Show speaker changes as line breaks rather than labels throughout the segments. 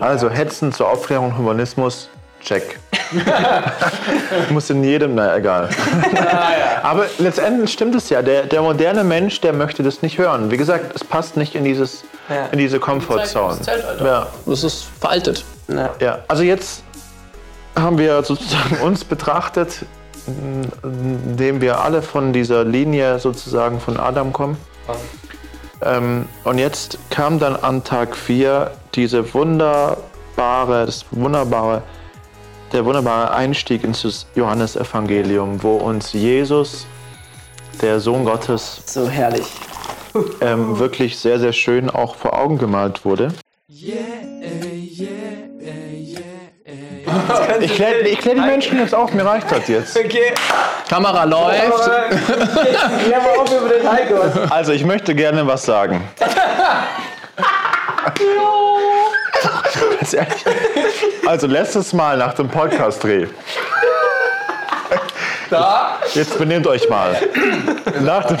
Also Hetzen zur Aufklärung, Humanismus, check. Muss in jedem, na egal. Aber letztendlich stimmt es ja. Der, der moderne Mensch, der möchte das nicht hören. Wie gesagt, es passt nicht in, dieses,
Ja.
in diese Comfortzone. Ja.
Das ist veraltet.
Ja, also jetzt haben wir sozusagen uns betrachtet, indem wir alle von dieser Linie sozusagen von Adam kommen. Ähm, und jetzt kam dann an Tag 4 diese wunderbare, das wunderbare, der wunderbare Einstieg ins Johannesevangelium, wo uns Jesus, der Sohn Gottes,
So herrlich.
ähm, wirklich sehr, sehr schön auch vor Augen gemalt wurde. Ich kläre ich klär die Menschen jetzt auf, mir reicht das jetzt.
Okay.
Kamera läuft.
Ja, aber auch über den Heiko.
Also, ich möchte gerne was sagen. Also, letztes Mal nach dem Podcast-Dreh.
Da?
Jetzt benehmt euch mal. Nach dem,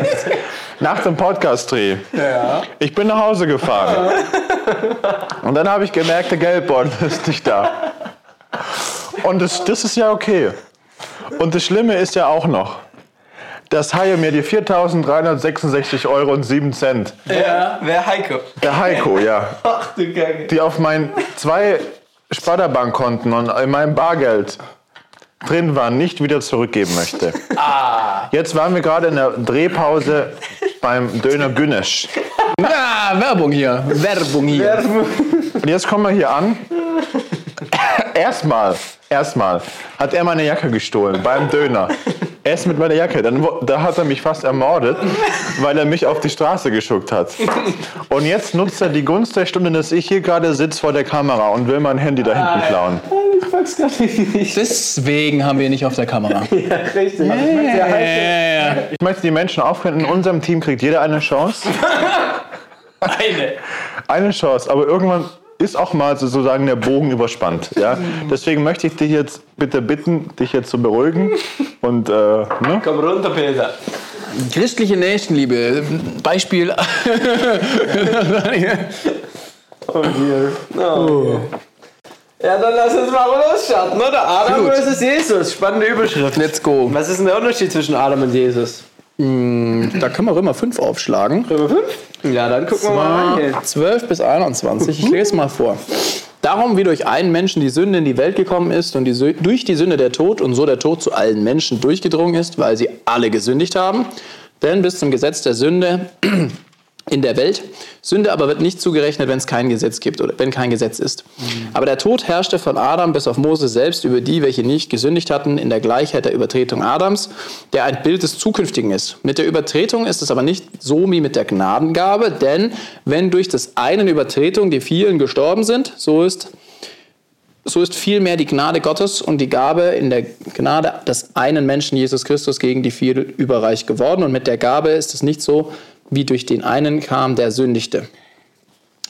nach dem Podcast-Dreh. Ich bin nach Hause gefahren. Und dann habe ich gemerkt, der Geldbeutel ist nicht da. Und das, das ist ja okay. Und das Schlimme ist ja auch noch, dass Haie mir die 4.366 Euro und 7 Cent,
Ja. Wer Heiko?
der Heiko, ja,
Ach du Kacke.
die auf meinen zwei Sparda-Bankkonten und in meinem Bargeld drin waren, nicht wieder zurückgeben möchte. Jetzt waren wir gerade in der Drehpause beim Döner Günesch.
Ja, Werbung hier. Werbung hier.
Und jetzt kommen wir hier an. Erstmal, erstmal hat er meine Jacke gestohlen beim Döner. Erst mit meiner Jacke. Dann, da hat er mich fast ermordet, weil er mich auf die Straße geschuckt hat. Und jetzt nutzt er die Gunst der Stunde, dass ich hier gerade sitze vor der Kamera und will mein Handy da hinten klauen.
Pack's gar nicht.
Deswegen haben wir ihn nicht auf der Kamera.
Ja, richtig. Also ich möchte ja
Ja,
Heiko.
ja, ja.
Ich möchte die Menschen aufklären, in unserem Team kriegt jeder eine Chance.
Eine.
Eine Chance, aber irgendwann ist auch mal sozusagen der Bogen überspannt. Ja? Deswegen möchte ich dich jetzt bitte bitten, dich jetzt zu beruhigen. Und äh, ne?
Komm runter, Peter.
Christliche Nächstenliebe. Beispiel.
Oh dear. Oh. Ja, dann lass uns mal losstarten, oder? Adam
Gut.
versus Jesus. Spannende Überschrift.
Let's go.
Was ist denn der Unterschied zwischen Adam und Jesus?
Da können wir Römer 5 aufschlagen.
Römer 5? Ja, dann gucken wir mal rein. hier.
12 bis 21. Ich lese mal vor. Darum, wie durch einen Menschen die Sünde in die Welt gekommen ist und die, durch die Sünde der Tod und so der Tod zu allen Menschen durchgedrungen ist, weil sie alle gesündigt haben. Denn bis zum Gesetz der Sünde in der Welt. Sünde aber wird nicht zugerechnet, wenn es kein Gesetz gibt oder wenn kein Gesetz ist. Aber der Tod herrschte von Adam bis auf Mose selbst über die, welche nicht gesündigt hatten, in der Gleichheit der Übertretung Adams, der ein Bild des Zukünftigen ist. Mit der Übertretung ist es aber nicht so wie mit der Gnadengabe, denn wenn durch des einen Übertretung die vielen gestorben sind, so ist so ist vielmehr die Gnade Gottes und die Gabe in der Gnade des einen Menschen Jesus Christus gegen die viele überreich geworden. Und mit der Gabe ist es nicht so, wie durch den einen kam, der sündigte.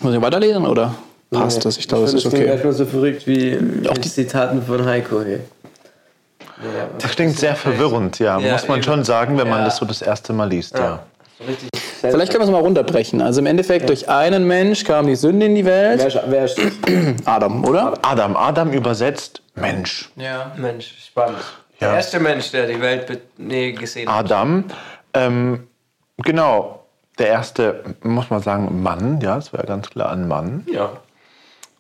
Muss ich weiterlesen oder passt das? Ich glaube, es ist
Das klingt
okay.
einfach so verrückt wie
Auch
die Zitaten von Heiko hier.
Das klingt sehr verwirrend, ja,
Ja,
muss man
eben.
schon sagen, wenn man
Ja.
das so das erste Mal liest. Ja.
Vielleicht können wir es mal runterbrechen. Also im Endeffekt, durch einen Mensch kam die Sünde in die
Wer,
Welt.
ist- wer ist das?
Adam, oder?
Adam, Adam übersetzt Mensch.
Ja. Mensch, spannend.
Ja.
Der erste Mensch, der die Welt nee, gesehen hat.
Adam, ähm, genau, der erste, muss man sagen, Mann, ja, das war ja ganz klar ein Mann.
Ja.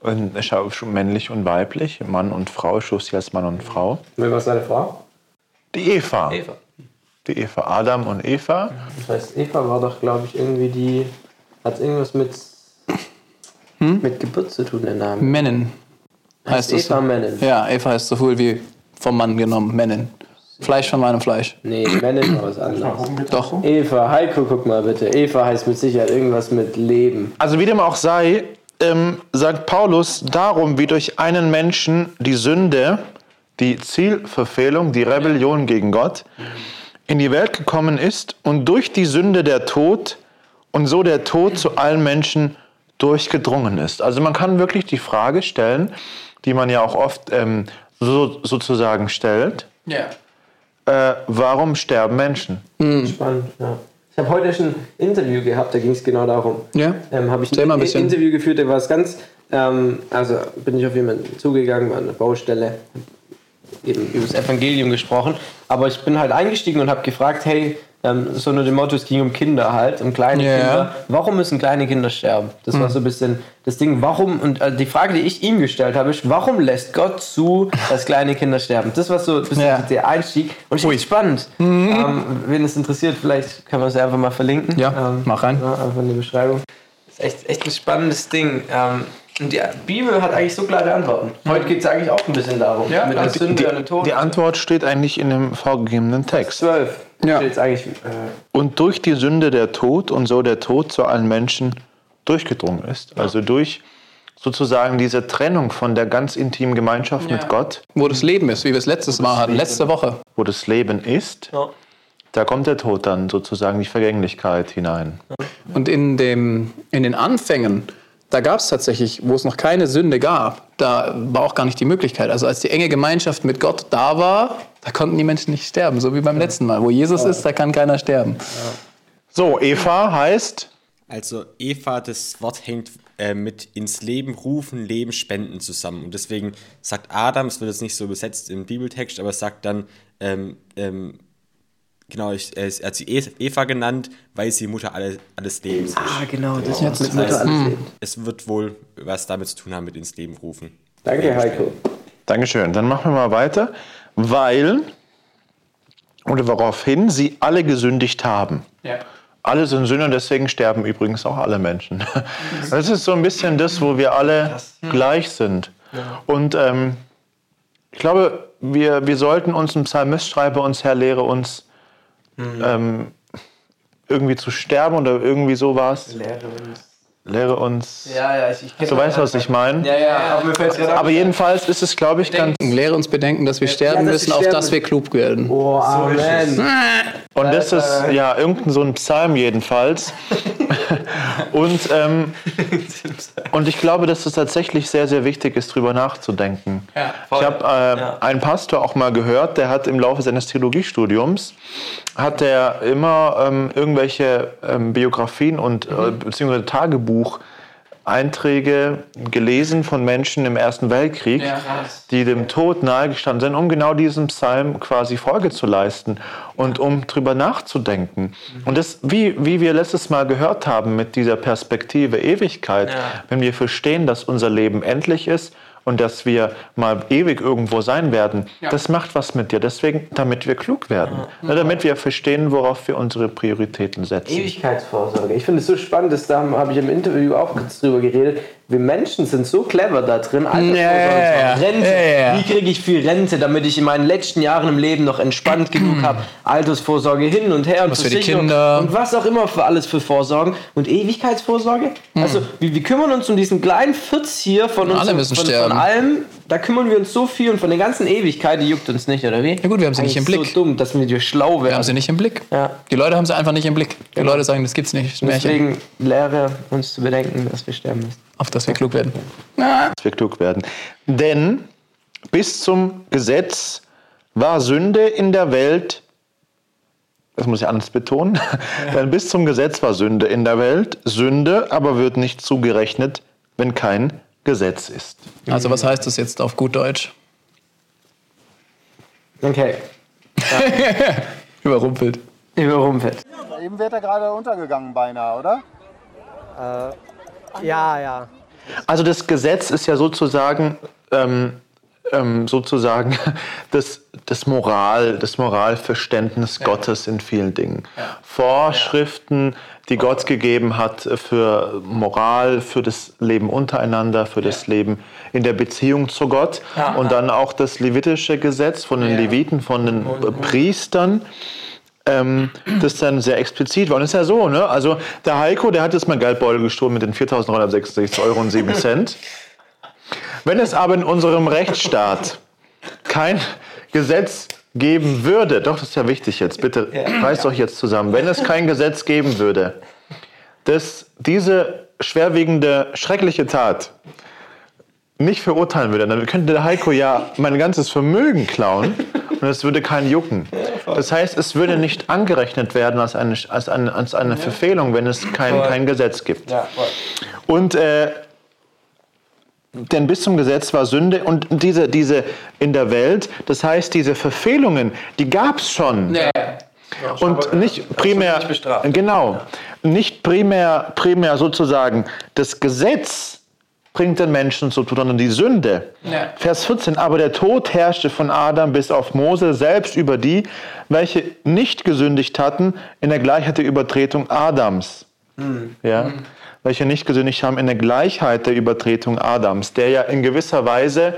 Und er schuf schon männlich und weiblich, Mann und Frau, schuf sie als Mann und Frau.
Wer war seine Frau?
Die Eva.
Eva.
Die Eva, Adam und Eva.
Das heißt, Eva war doch, glaube ich, irgendwie die. Hat irgendwas mit. mit Geburt zu tun, der Name.
Mennen. Heißt das
Eva
so?
Mennen.
Ja, Eva heißt so viel wie vom Mann genommen. Mennen. Fleisch von meinem Fleisch.
Nee, Mennen war was anderes.
Doch.
Eva, Heiko, guck mal bitte. Eva heißt mit Sicherheit irgendwas mit Leben.
Also wie dem auch sei, ähm, sagt Paulus, darum wie durch einen Menschen die Sünde, die Zielverfehlung, die Rebellion gegen Gott in die Welt gekommen ist und durch die Sünde der Tod und so der Tod zu allen Menschen durchgedrungen ist. Also man kann wirklich die Frage stellen, die man ja auch oft ähm, so, sozusagen stellt,
Ja.
Äh, warum sterben Menschen?
Spannend, ja. Ich habe heute schon ein Interview gehabt, da ging es genau darum.
Ja?
Ähm, habe ich
Erzähl ein bisschen.
Interview geführt, da war es ganz ähm, also bin ich auf jemanden zugegangen, war an der Baustelle, eben über das Evangelium gesprochen. Aber ich bin halt eingestiegen und habe gefragt, hey, ähm, so nur dem Motto, es ging um Kinder halt, um kleine
Ja.
Kinder. Warum müssen kleine Kinder sterben? Das war so ein bisschen das Ding, warum, und äh, die Frage, die ich ihm gestellt habe, ist, warum lässt Gott zu, dass kleine Kinder sterben? Das war so ein bisschen
Ja.
der Einstieg. Und ich finde es spannend. Ähm, wen es interessiert, vielleicht kann man es einfach mal verlinken.
Ja,
ähm,
mach rein.
Ja, einfach in die Beschreibung. Das ist echt, echt ein spannendes Ding. Ähm, und die Bibel hat eigentlich so klare Antworten. Heute geht es eigentlich auch ein bisschen darum.
Ja,
mit der
die-
Sünde und dem Tod.
Die Antwort steht eigentlich in dem vorgegebenen Text.
12.
Ja.
Steht jetzt eigentlich, äh,
Und durch die Sünde der Tod und so der Tod zu allen Menschen durchgedrungen ist. Also durch sozusagen diese Trennung von der ganz intimen Gemeinschaft mit Gott,
Wo das Leben ist, wie wir es letztes Mal hatten, letzte Woche.
wo das Leben ist,
ja.
da kommt der Tod dann sozusagen die Vergänglichkeit hinein.
Und in, dem, in den Anfängen, da gab es tatsächlich, wo es noch keine Sünde gab, da war auch gar nicht die Möglichkeit. Also als die enge Gemeinschaft mit Gott da war, da konnten die Menschen nicht sterben, so wie beim letzten Mal. Wo Jesus ist, da kann keiner sterben.
So, Eva heißt,
Also Eva, das Wort hängt äh, mit ins Leben rufen, Leben spenden zusammen. Und deswegen sagt Adam, es wird jetzt nicht so übersetzt im Bibeltext, aber es sagt dann, ähm, ähm, genau, ich, äh, er hat sie Eva genannt, weil sie Mutter alle, alles Lebens ist.
Ah, genau, das
Jetzt
mit Mutter alles leben.
Es wird wohl was damit zu tun haben mit ins Leben rufen.
Danke, Heiko.
Dankeschön, dann machen wir mal weiter, weil, oder woraufhin sie alle gesündigt haben.
Ja.
Alle sind Sünder, deswegen sterben übrigens auch alle Menschen. Das ist so ein bisschen das, wo wir alle gleich sind. Und ähm, ich glaube, wir, wir sollten uns, ein Psalmist schreibe uns, Herr, lehre uns, ähm, irgendwie zu sterben oder irgendwie sowas.
Lehre uns.
Lehre uns.
Ja, ja, ich, ich
Du weißt, was ich meine?
Ja, ja, aber mir fällt gerade
Aber jedenfalls ist es, glaube ich, ganz.
Lehre uns bedenken, dass wir sterben
dass wir
müssen, auf dass wir klug werden.
Oh, Amen.
Und das ist ja irgendein so ein Psalm jedenfalls. und, ähm, und ich glaube, dass es tatsächlich sehr, sehr wichtig ist, drüber nachzudenken. ich habe äh, einen Pastor auch mal gehört, der hat im Laufe seines Theologiestudiums hat er immer ähm, irgendwelche ähm, Biografien und äh, beziehungsweise Tagebuch Einträge gelesen von Menschen im Ersten Weltkrieg, die dem Tod nahegestanden sind, um genau diesem Psalm quasi Folge zu leisten und um drüber nachzudenken. Und das, wie, wie wir letztes Mal gehört haben mit dieser Perspektive Ewigkeit, wenn wir verstehen, dass unser Leben endlich ist und dass wir mal ewig irgendwo sein werden, das macht was mit dir. Deswegen, damit wir klug werden, Ne, damit wir verstehen, worauf wir unsere Prioritäten setzen.
Ewigkeitsvorsorge. Ich finde es so spannend, dass da habe ich im Interview auch kurz drüber geredet. Wir Menschen sind so clever da drin. Altersvorsorge,
Ja, ja,
Rente.
ja.
Wie kriege ich viel Rente, damit ich in meinen letzten Jahren im Leben noch entspannt genug habe? Altersvorsorge hin und her und
Was für die Kinder.
und was auch immer für alles für Vorsorgen. Und Ewigkeitsvorsorge?
Hm.
Also, wir, wir kümmern uns um diesen kleinen Fürz hier von uns.
Alle müssen
von,
sterben.
Von allem, da kümmern wir uns so viel und von der ganzen Ewigkeit, die juckt uns nicht, oder wie?
Ja gut, wir haben sie nicht im
Eigentlich
Blick.
so dumm, dass wir schlau
Wir haben
werden.
sie nicht im Blick.
Ja.
Die Leute haben sie einfach nicht im Blick. Die Leute sagen, das gibt's nicht. Das ist.
Deswegen lehre uns zu bedenken, dass wir sterben müssen.
Auf dass wir klug werden.
dass wir klug werden. Denn bis zum Gesetz war Sünde in der Welt, das muss ich anders betonen, denn bis zum Gesetz war Sünde in der Welt, Sünde aber wird nicht zugerechnet, wenn kein Gesetz ist.
Also was heißt das jetzt auf gut Deutsch?
Okay.
Überrumpelt.
Überrumpelt.
Eben wird er gerade untergegangen beinahe, oder?
Ja, ja.
Also das Gesetz ist ja sozusagen, ähm, ähm, sozusagen das, das Moral, das Moralverständnis Gottes in vielen Dingen. Vorschriften, die Gott gegeben hat für Moral, für das Leben untereinander, für das Leben in der Beziehung zu Gott. Und dann auch das levitische Gesetz von den Leviten, von den äh, Priestern ähm, das dann sehr explizit war. Und es ist ja so, ne? Also der Heiko, der hat jetzt mal Geldbeutel gestohlen mit den 4.966 Euro und 7 Cent. Wenn es aber in unserem Rechtsstaat kein Gesetz geben würde, doch, das ist ja wichtig jetzt, bitte reißt doch jetzt zusammen, wenn es kein Gesetz geben würde, dass diese schwerwiegende, schreckliche Tat nicht verurteilen würde, dann könnte der Heiko ja mein ganzes Vermögen klauen und es würde keinen jucken. Das heißt, es würde nicht angerechnet werden als eine, als eine, als eine Verfehlung, wenn es kein, kein Gesetz gibt. Und äh, denn bis zum Gesetz war Sünde und diese, diese in der Welt, das heißt, diese Verfehlungen, die gab es schon.
Ja.
Und nicht primär,
nicht bestraft.
genau, nicht primär, primär sozusagen das Gesetz bringt den Menschen zu tun, sondern die Sünde.
Ja.
Vers 14, aber der Tod herrschte von Adam bis auf Mose selbst über die, welche nicht gesündigt hatten, in der Gleichheit der Übertretung Adams. Ja? Welche nicht gesündigt haben in der Gleichheit der Übertretung Adams, der ja in gewisser Weise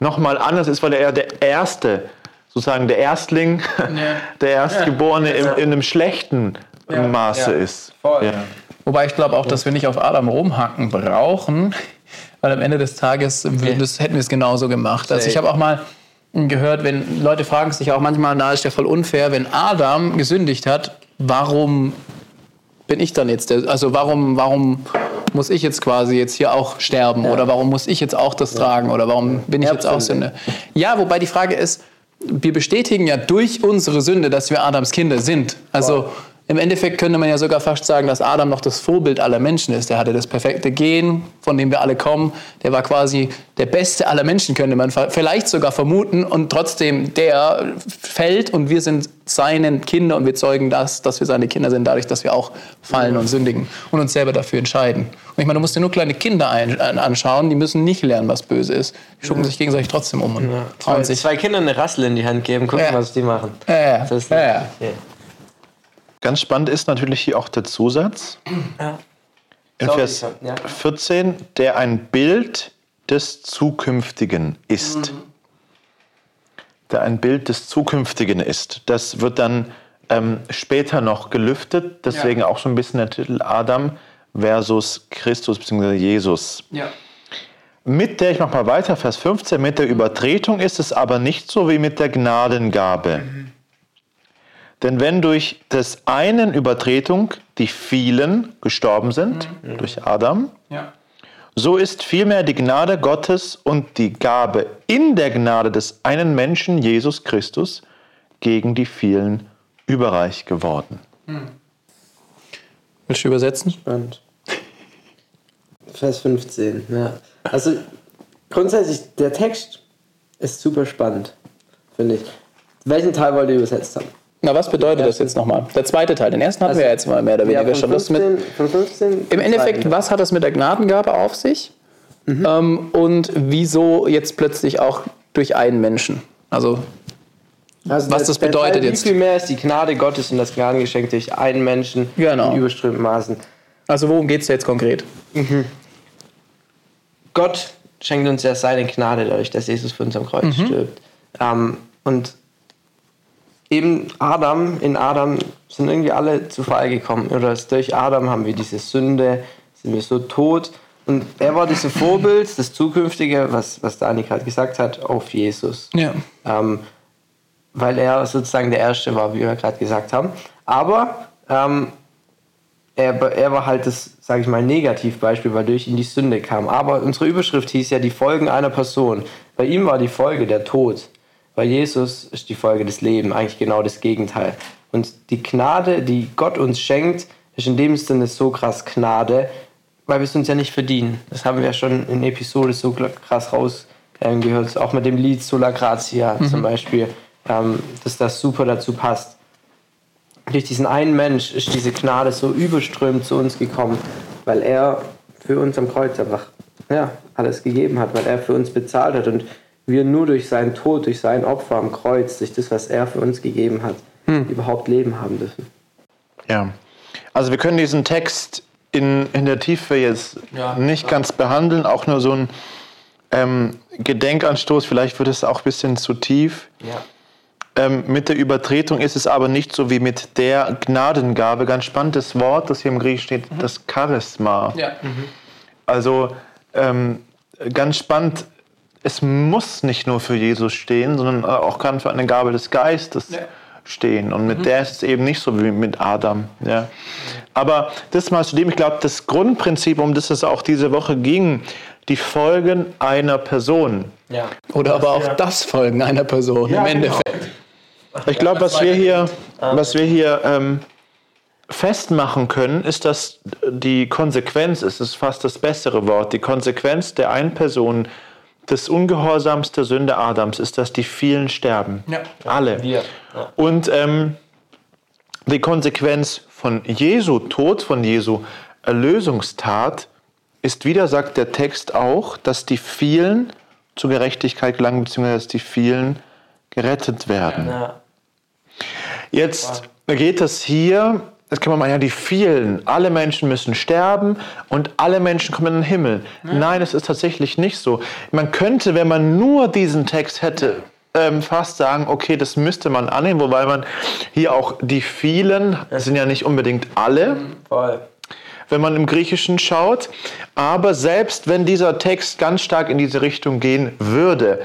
nochmal anders ist, weil er der Erste, sozusagen der Erstling, der Erstgeborene in, in einem schlechten Maße
Ja.
ist.
Voll.
Ja.
Wobei ich glaube auch, dass wir nicht auf Adam rumhacken brauchen, weil am Ende des Tages würden das, hätten wir es genauso gemacht. Also ich habe auch mal gehört, wenn Leute fragen sich auch manchmal, na ist ja voll unfair, wenn Adam gesündigt hat, warum bin ich dann jetzt der, also warum, warum muss ich jetzt quasi jetzt hier auch sterben? Oder warum muss ich jetzt auch das tragen? Oder warum bin ich jetzt auch Sünde? Ja, wobei die Frage ist, wir bestätigen ja durch unsere Sünde, dass wir Adams Kinder sind. Also im Endeffekt könnte man ja sogar fast sagen, dass Adam noch das Vorbild aller Menschen ist. Der hatte das perfekte Gen, von dem wir alle kommen. Der war quasi der Beste aller Menschen, könnte man vielleicht sogar vermuten. Und trotzdem, der fällt und wir sind seine Kinder und wir zeugen das, dass wir seine Kinder sind, dadurch, dass wir auch fallen und sündigen und uns selber dafür entscheiden. Und ich meine, du musst dir nur kleine Kinder ein, an- anschauen, die müssen nicht lernen, was böse ist. Die schucken sich gegenseitig trotzdem um und trauen
Zwei,
sich.
zwei Kindern eine Rassel in die Hand geben, gucken,
Ja.
was die machen.
Ja, ja,
Das ist
ja, ja.
Ganz spannend ist natürlich hier auch der Zusatz.
Ja.
In
Sorry,
Vers
ja.
14, der ein Bild des Zukünftigen ist. Der ein Bild des Zukünftigen ist. Das wird dann ähm, später noch gelüftet, deswegen auch so ein bisschen der Titel Adam versus Christus bzw. Jesus.
Ja.
Mit der, ich mach mal weiter, Vers 15, mit der Übertretung ist es aber nicht so wie mit der Gnadengabe. Denn wenn durch des einen Übertretung die vielen gestorben sind, durch Adam,
Ja.
so ist vielmehr die Gnade Gottes und die Gabe in der Gnade des einen Menschen, Jesus Christus, gegen die vielen überreich geworden.
Willst du übersetzen?
Spannend. Vers 15, ja. Also grundsätzlich, der Text ist super spannend, finde ich. Welchen Teil wollt ihr übersetzt haben?
Na, was bedeutet das jetzt nochmal? Der zweite Teil. Den ersten hatten wir ja jetzt mal mehr oder weniger
von
schon. Das mit,
15, von 15
Im Endeffekt, was hat das mit der Gnadengabe auf sich? Ähm, und wieso jetzt plötzlich auch durch einen Menschen? Also,
also
was
der-
das bedeutet
Teil,
jetzt.
Wie viel mehr ist die Gnade Gottes und das Gnadengeschenk durch einen Menschen
Genau.
in überströmten Maßen?
also worum geht es jetzt konkret?
Gott schenkt uns ja seine Gnade dadurch, dass Jesus für uns am Kreuz stirbt. Ähm, und eben Adam, in Adam sind irgendwie alle zu Fall gekommen. Oder durch Adam haben wir diese Sünde, sind wir so tot. Und er war dieses Vorbild, das Zukünftige, was, was Dani gerade gesagt hat, auf Jesus.
Ja.
Ähm, weil er sozusagen der Erste war, wie wir gerade gesagt haben. Aber ähm, er, er war halt das, sage ich mal, Negativbeispiel, weil durch ihn die Sünde kam. Aber unsere Überschrift hieß ja die Folgen einer Person. Bei ihm war die Folge der Tod. Bei Jesus ist die Folge des Lebens eigentlich genau das Gegenteil. Und die Gnade, die Gott uns schenkt, ist in dem Sinne so krass Gnade, weil wir es uns ja nicht verdienen. Das haben wir ja schon in Episode so krass rausgehört, auch mit dem Lied Sola Gratia zum Beispiel, ähm, dass das super dazu passt durch diesen einen Mensch ist diese Gnade so überströmt zu uns gekommen, weil er für uns am Kreuz einfach ja, alles gegeben hat, weil er für uns bezahlt hat und wir nur durch seinen Tod, durch sein Opfer am Kreuz, durch das, was er für uns gegeben hat, überhaupt Leben haben dürfen.
Ja, also wir können diesen Text in, in der Tiefe jetzt
Ja.
nicht ganz behandeln, auch nur so ein ähm, Gedenkanstoß, vielleicht wird es auch ein bisschen zu tief.
Ja.
Ähm, mit der Übertretung ist es aber nicht so wie mit der Gnadengabe. Ganz spannendes Wort, das hier im Griech steht, das Charisma.
Ja.
Also ähm, ganz spannend, es muss nicht nur für Jesus stehen, sondern auch kann für eine Gabe des Geistes
Ja.
stehen. Und mit der ist es eben nicht so wie mit Adam. Ja. Aber das mal zu dem, ich glaube, das Grundprinzip, um das es auch diese Woche ging, die Folgen einer Person.
Ja.
Oder aber auch das Folgen einer Person im Endeffekt.
Ich glaube, was wir hier, was wir hier ähm, festmachen können, ist, dass die Konsequenz, es ist fast das bessere Wort, die Konsequenz der einen Person des Ungehorsams der Sünde Adams ist, dass die vielen sterben.
Ja.
Alle.
Ja.
Und ähm, die Konsequenz von Jesu Tod, von Jesu Erlösungstat, ist wieder, sagt der Text auch, dass die vielen zur Gerechtigkeit gelangen, beziehungsweise dass die vielen gerettet werden. Jetzt geht es hier, das kann man mal, ja, die vielen, alle Menschen müssen sterben und alle Menschen kommen in den Himmel. Nein, es ist tatsächlich nicht so. Man könnte, wenn man nur diesen Text hätte, ähm, fast sagen, okay, das müsste man annehmen, wobei man hier auch die vielen, das sind ja nicht unbedingt alle,
Voll.
wenn man im Griechischen schaut. Aber selbst wenn dieser Text ganz stark in diese Richtung gehen würde,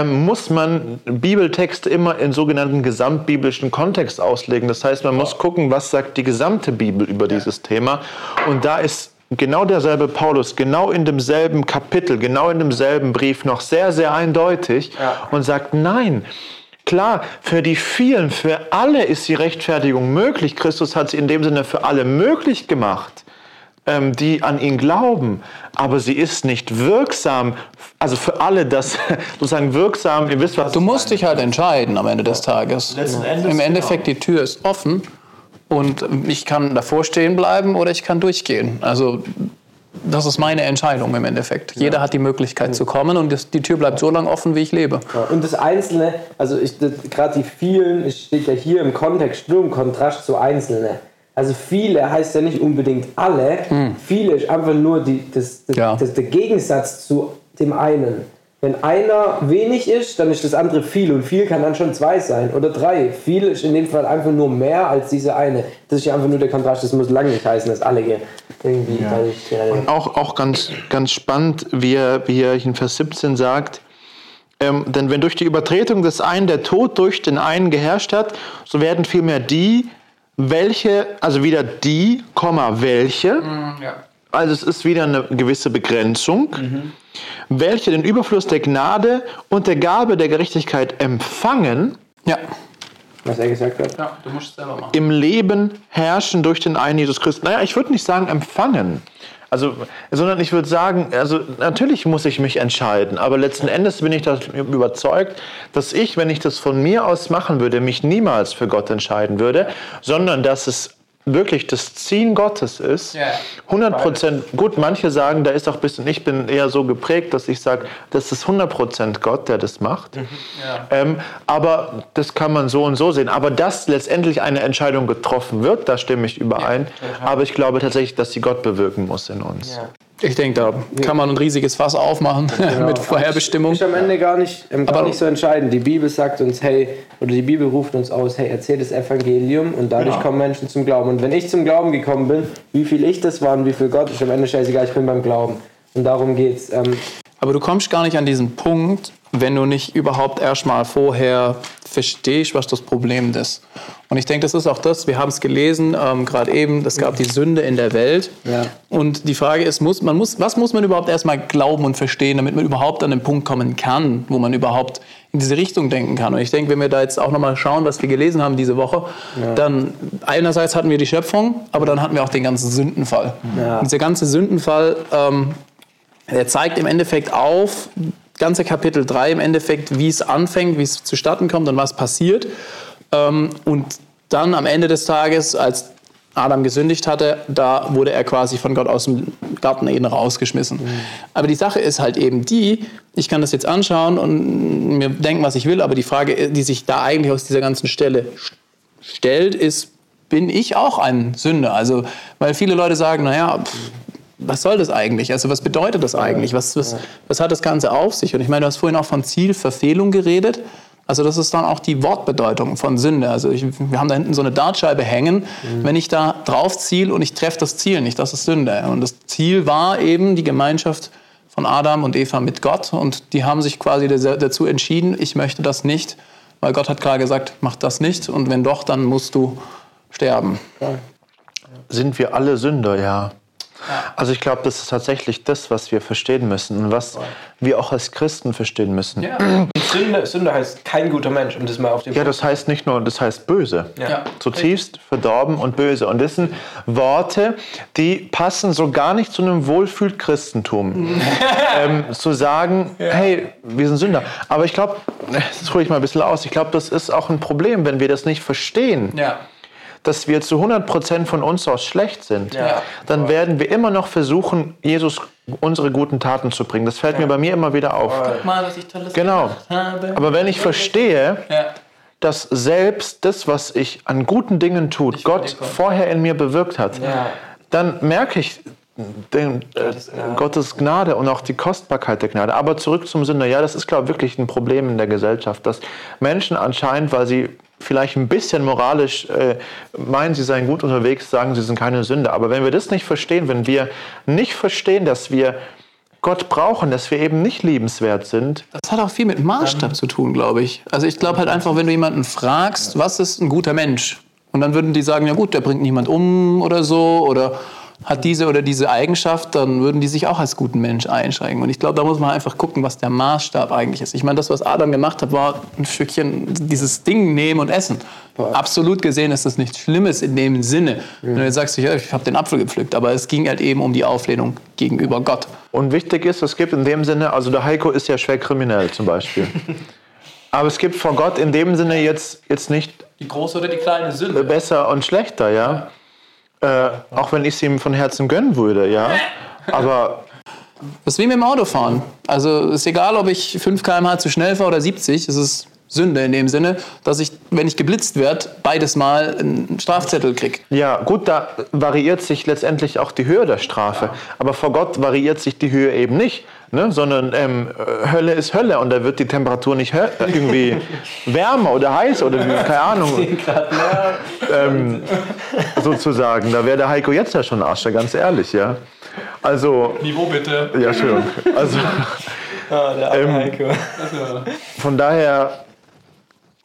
ähm, muss man Bibeltexte immer in sogenannten gesamtbiblischen Kontext auslegen. Das heißt, man muss gucken, was sagt die gesamte Bibel über dieses Thema. Und da ist genau derselbe Paulus, genau in demselben Kapitel, genau in demselben Brief noch sehr, sehr eindeutig
Ja.
und sagt, nein, Klar, für die vielen, für alle ist die Rechtfertigung möglich. Christus hat sie in dem Sinne für alle möglich gemacht, die an ihn glauben. Aber sie ist nicht wirksam, also für alle das sozusagen wirksam, ihr wisst was.
Du musst dich halt entscheiden am Ende des Tages.
Letzten Endes,
Im Endeffekt, die Tür ist offen und ich kann davor stehen bleiben oder ich kann durchgehen. Also das ist meine Entscheidung im Endeffekt. Jeder hat die Möglichkeit zu kommen und das, die Tür bleibt so lange offen, wie ich lebe.
Ja, Und das Einzelne, also gerade die vielen, es steht ja hier im Kontext nur im Kontrast zu Einzelne. Also viele heißt ja nicht unbedingt alle. Viele ist einfach nur die, das, das,
Ja.
das, der Gegensatz zu dem einen. Wenn einer wenig ist, dann ist das andere viel und viel kann dann schon zwei sein oder drei. Viel ist in dem Fall einfach nur mehr als diese eine. Das ist ja einfach nur der Kontrast. Das muss lange nicht heißen, dass alle ge- irgendwie dadurch gerettet
auch, auch ganz, ganz spannend, wie er, wie er in Vers 17 sagt, ähm, denn wenn durch die Übertretung des einen der Tod durch den einen geherrscht hat, so werden vielmehr die, welche, also wieder die, Komma, welche, also es ist wieder eine gewisse Begrenzung, welche den Überfluss der Gnade und der Gabe der Gerechtigkeit empfangen,
Ja.
was er gesagt hat.
ja du musst es selber machen.
im Leben herrschen durch den einen Jesus Christus. Naja, ich würde nicht sagen empfangen. Also, sondern ich würde sagen, also natürlich muss ich mich entscheiden, aber letzten Endes bin ich davon überzeugt, dass ich, wenn ich das von mir aus machen würde, mich niemals für Gott entscheiden würde, sondern dass es wirklich das Ziehen Gottes ist.
Ja.
100 Prozent, gut, manche sagen, da ist auch ein bisschen, ich bin eher so geprägt, dass ich sage, das ist 100 Prozent Gott, der das macht. Ähm, aber das kann man so und so sehen. Aber dass letztendlich eine Entscheidung getroffen wird, da stimme ich überein. aber ich glaube tatsächlich, dass sie Gott bewirken muss in uns.
Ich denke, da kann man ein riesiges Fass aufmachen mit Vorherbestimmung.
Ist am Ende gar nicht, ähm, gar
Aber-
nicht so entscheidend. Die Bibel sagt uns, hey, oder die Bibel ruft uns aus, hey, erzähl das Evangelium und dadurch kommen Menschen zum Glauben. Und wenn ich zum Glauben gekommen bin, wie viel ich das war und wie viel Gott, ist am Ende scheißegal, ich bin beim Glauben. Und darum geht's. Ähm,
Aber du kommst gar nicht an diesen Punkt, wenn du nicht überhaupt erstmal vorher verstehst, was das Problem ist. Und ich denke, das ist auch das, wir haben es gelesen, ähm, gerade eben, es gab die Sünde in der Welt.
Ja.
Und die Frage ist, muss, man muss, was muss man überhaupt erstmal glauben und verstehen, damit man überhaupt an den Punkt kommen kann, wo man überhaupt in diese Richtung denken kann. Und ich denke, wenn wir da jetzt auch nochmal schauen, was wir gelesen haben diese Woche, dann einerseits hatten wir die Schöpfung, aber dann hatten wir auch den ganzen Sündenfall.
Ja.
Und dieser ganze Sündenfall, ähm, er zeigt im Endeffekt auf, ganze Kapitel 3 im Endeffekt, wie es anfängt, wie es zustatten kommt und was passiert. Ähm, und dann am Ende des Tages, als Adam gesündigt hatte, da wurde er quasi von Gott aus dem Garten Eden rausgeschmissen. Aber die Sache ist halt eben die, ich kann das jetzt anschauen und mir denken, was ich will, aber die Frage, die sich da eigentlich aus dieser ganzen Stelle stellt, ist, bin ich auch ein Sünder? Also, weil viele Leute sagen, naja, pff, was soll das eigentlich? Also was bedeutet das eigentlich? Was, was, was hat das Ganze auf sich? Und ich meine, du hast vorhin auch von Zielverfehlung geredet. Also das ist dann auch die Wortbedeutung von Sünde. Also ich, wir haben da hinten so eine Dartscheibe hängen. Wenn ich da drauf ziele und ich treffe das Ziel nicht, das ist Sünde. Und das Ziel war eben die Gemeinschaft von Adam und Eva mit Gott. Und die haben sich quasi da- dazu entschieden, ich möchte das nicht, weil Gott hat klar gesagt, mach das nicht. Und wenn doch, dann musst du sterben.
Sind wir alle Sünder, ja. Also ich glaube, das ist tatsächlich das, was wir verstehen müssen und was wir auch als Christen verstehen müssen. Ja,
Sünde, Sünde heißt kein guter Mensch, um das mal auf den
ja das heißt nicht nur, das heißt böse.
Ja.
Zutiefst verdorben und böse. Und das sind Worte, die passen so gar nicht zu einem Wohlfühl-Christentum. ähm, zu sagen, hey, wir sind Sünder. Aber ich glaube, das hole ich mal ein bisschen aus, ich glaube, das ist auch ein Problem, wenn wir das nicht verstehen.
Ja.
Dass wir zu 100% von uns aus schlecht sind,
Ja.
dann werden wir immer noch versuchen, Jesus unsere guten Taten zu bringen. Das fällt mir bei mir immer wieder auf.
Mal, was ich tolles
Genau.
habe.
Aber wenn ich verstehe,
Ja.
dass selbst das, was ich an guten Dingen tut, Gott
dir kommt.
vorher in mir bewirkt hat,
Ja.
dann merke ich den, äh, Gottes Gnade und auch die Kostbarkeit der Gnade. Aber zurück zum Sünder. Ja, das ist, glaube ich, wirklich ein Problem in der Gesellschaft, dass Menschen anscheinend, weil sie vielleicht ein bisschen moralisch äh, meinen, sie seien gut unterwegs, sagen, sie sind keine Sünder. Aber wenn wir das nicht verstehen, wenn wir nicht verstehen, dass wir Gott brauchen, dass wir eben nicht liebenswert sind,
Das hat auch viel mit Maßstab zu tun, glaube ich. Also ich glaube halt einfach, wenn du jemanden fragst, was ist ein guter Mensch? Und dann würden die sagen, ja gut, der bringt niemand um oder so oder hat diese oder diese Eigenschaft, dann würden die sich auch als guten Mensch einschränken. Und ich glaube, da muss man einfach gucken, was der Maßstab eigentlich ist. Ich meine, das, was Adam gemacht hat, war ein Stückchen dieses Ding nehmen und essen. Absolut gesehen ist das nichts Schlimmes in dem Sinne. Wenn du jetzt sagst, ja, ich habe den Apfel gepflückt, aber es ging halt eben um die Auflehnung gegenüber Gott.
Und wichtig ist, es gibt in dem Sinne, also der Heiko ist ja schwer kriminell zum Beispiel. Aber es gibt vor Gott in dem Sinne jetzt, jetzt nicht
Die große oder die kleine Sünde?
besser und schlechter, ja. Äh, auch wenn ich es ihm von Herzen gönnen würde, ja. Aber
Das ist wie mit dem Autofahren. Also ist egal, ob ich 5 km/h zu schnell fahre oder 70, es ist Sünde in dem Sinne, dass ich, wenn ich geblitzt werde, beides Mal einen Strafzettel kriege.
ja, gut, da variiert sich letztendlich auch die Höhe der Strafe. Aber vor Gott variiert sich die Höhe eben nicht. Ne? Sondern ähm, äh, Hölle ist Hölle und da wird die Temperatur nicht hö- irgendwie wärmer oder heißer oder keine Ahnung. ähm, sozusagen. Da wäre der Heiko jetzt ja schon Arsch, ganz ehrlich, ja. Also,
Niveau bitte.
ja, Entschuldigung. Also, ähm, von daher,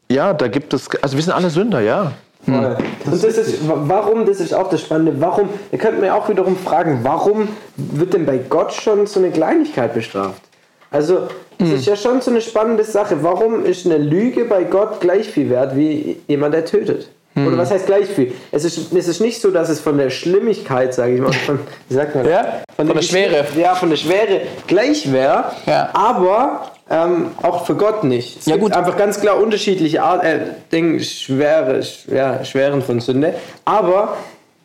ja, da gibt es, also wir sind alle Sünder, ja.
Und das ist, wa- warum, das ist auch das Spannende, warum, ihr könnt mir auch wiederum fragen, warum wird denn bei Gott schon so eine Kleinigkeit bestraft? Also, das ist ja schon so eine spannende Sache. Warum ist eine Lüge bei Gott gleich viel wert wie jemand, der tötet? Oder was heißt gleich viel? Es ist, es ist nicht so, dass es von der Schlimmigkeit, sage ich mal, von, wie sagt man,
Ja, von
dem
der Schwere.
Ja, von der Schwere gleich wäre,
Ja.
aber ähm, auch für Gott nicht. Es
Ja, gut.
einfach ganz klar unterschiedliche Art, äh, Dinge, schwere, schwer, Schweren von Sünde. Aber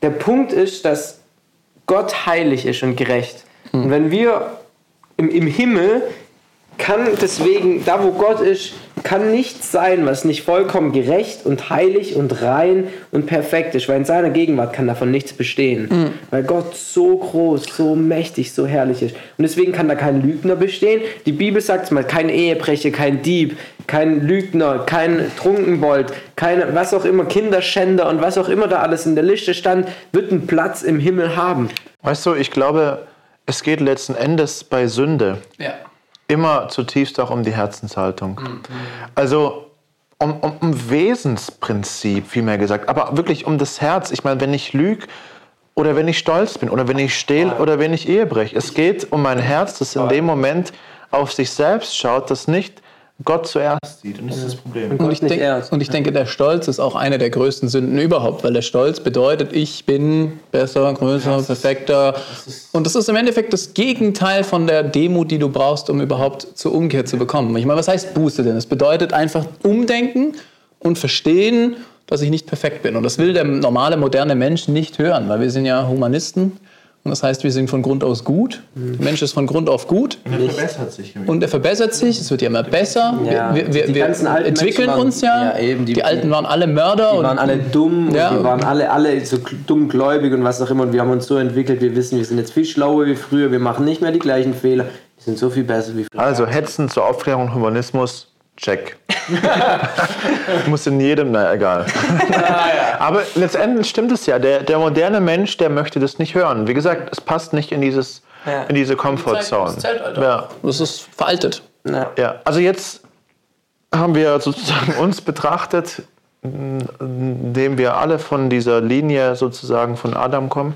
der Punkt ist, dass Gott heilig ist und gerecht. Und wenn wir im, im Himmel kann deswegen, da wo Gott ist, kann nichts sein, was nicht vollkommen gerecht und heilig und rein und perfekt ist, weil in seiner Gegenwart kann davon nichts bestehen. Weil Gott so groß, so mächtig, so herrlich ist. Und deswegen kann da kein Lügner bestehen. Die Bibel sagt mal, kein Ehebrecher, kein Dieb, kein Lügner, kein Trunkenbold, kein was auch immer, Kinderschänder und was auch immer da alles in der Liste stand, wird einen Platz im Himmel haben.
Weißt du, ich glaube, es geht letzten Endes bei Sünde
Ja.
Immer zutiefst auch um die Herzenshaltung. Also um, um, um Wesensprinzip, vielmehr gesagt, aber wirklich um das Herz. Ich meine, wenn ich lüge oder wenn ich stolz bin oder wenn ich stehle oder wenn ich Ehe breche. Es geht um mein Herz, das in dem Moment auf sich selbst schaut, das nicht Gott zuerst sieht. Und das ist das Problem.
Und ich,
nicht
denk,
ernst.
und ich denke, der Stolz ist auch eine der größten Sünden überhaupt, weil der Stolz bedeutet, ich bin besser, größer, perfekter. Und das ist im Endeffekt das Gegenteil von der Demut, die du brauchst, um überhaupt zur Umkehr zu bekommen. Ich meine, was heißt Buße denn? Es bedeutet einfach umdenken und verstehen, dass ich nicht perfekt bin. Und das will der normale, moderne Mensch nicht hören, weil wir sind ja Humanisten. Und das heißt, wir sind von Grund aus gut. Der Mensch ist von Grund auf gut.
Er verbessert sich.
Und er verbessert sich, es wird ja immer besser.
Ja,
wir wir,
die
wir
ganzen alten
entwickeln
waren-
uns ja.
ja, eben,
die,
die-
Alten waren alle Mörder.
Die
und,
waren alle dumm
Ja.
und die waren alle, alle so dummgläubig und was auch immer. Und wir haben uns so entwickelt, wir wissen, wir sind jetzt viel schlauer wie früher, wir machen nicht mehr die gleichen Fehler, wir sind so viel besser wie früher.
Also Hetzen zur Aufklärung und Humanismus, check. Muss in jedem, na egal. Aber letztendlich stimmt es ja. Der, der moderne Mensch, der möchte das nicht hören. Wie gesagt, es passt nicht in, dieses,
Ja.
in diese Comfortzone. Ja.
Das ist veraltet.
Ja.
ja, also jetzt haben wir sozusagen uns betrachtet, indem wir alle von dieser Linie sozusagen von Adam kommen.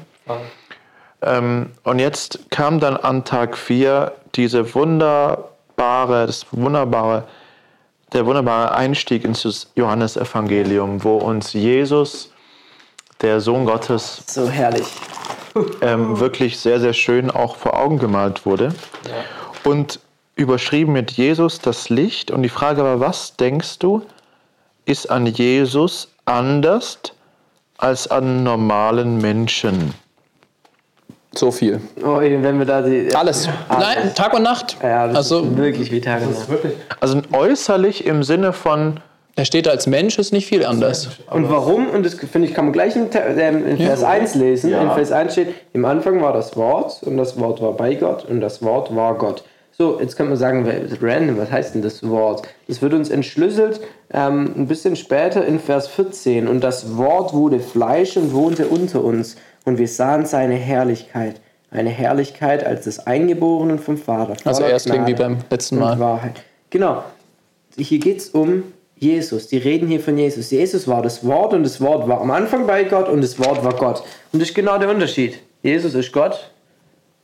Ähm, und jetzt kam dann an Tag 4 diese wunderbare, das wunderbare, der wunderbare Einstieg ins Johannesevangelium, wo uns Jesus, der Sohn Gottes,
So herrlich.
ähm, wirklich sehr, sehr schön auch vor Augen gemalt wurde. Und überschrieben mit Jesus das Licht. Und die Frage war, was denkst du, ist an Jesus anders als an normalen Menschen?
So viel.
Oh, wenn wir da die.
Alles. Nein, Tag und Nacht.
Ja, das
also,
ist wirklich wie Tage und Nacht.
Also äußerlich im Sinne von,
er steht als Mensch, ist nicht viel anders.
Und warum? Und das finde ich, kann man gleich in, ähm, in Vers 1 lesen. In Vers 1 steht, im Anfang war das Wort und das Wort war bei Gott und das Wort war Gott. So, jetzt kann man sagen, random, was heißt denn das Wort? Das wird uns entschlüsselt ähm, ein bisschen später in Vers 14. Und das Wort wurde Fleisch und wohnte unter uns. Und wir sahen seine Herrlichkeit. Eine Herrlichkeit als des Eingeborenen vom Vater.
Also erst klingt wie
Gnade
beim letzten Mal.
Wahrheit. Genau. Hier geht es um Jesus. Die reden hier von Jesus. Jesus war das Wort und das Wort war am Anfang bei Gott und das Wort war Gott. Und das ist genau der Unterschied. Jesus ist Gott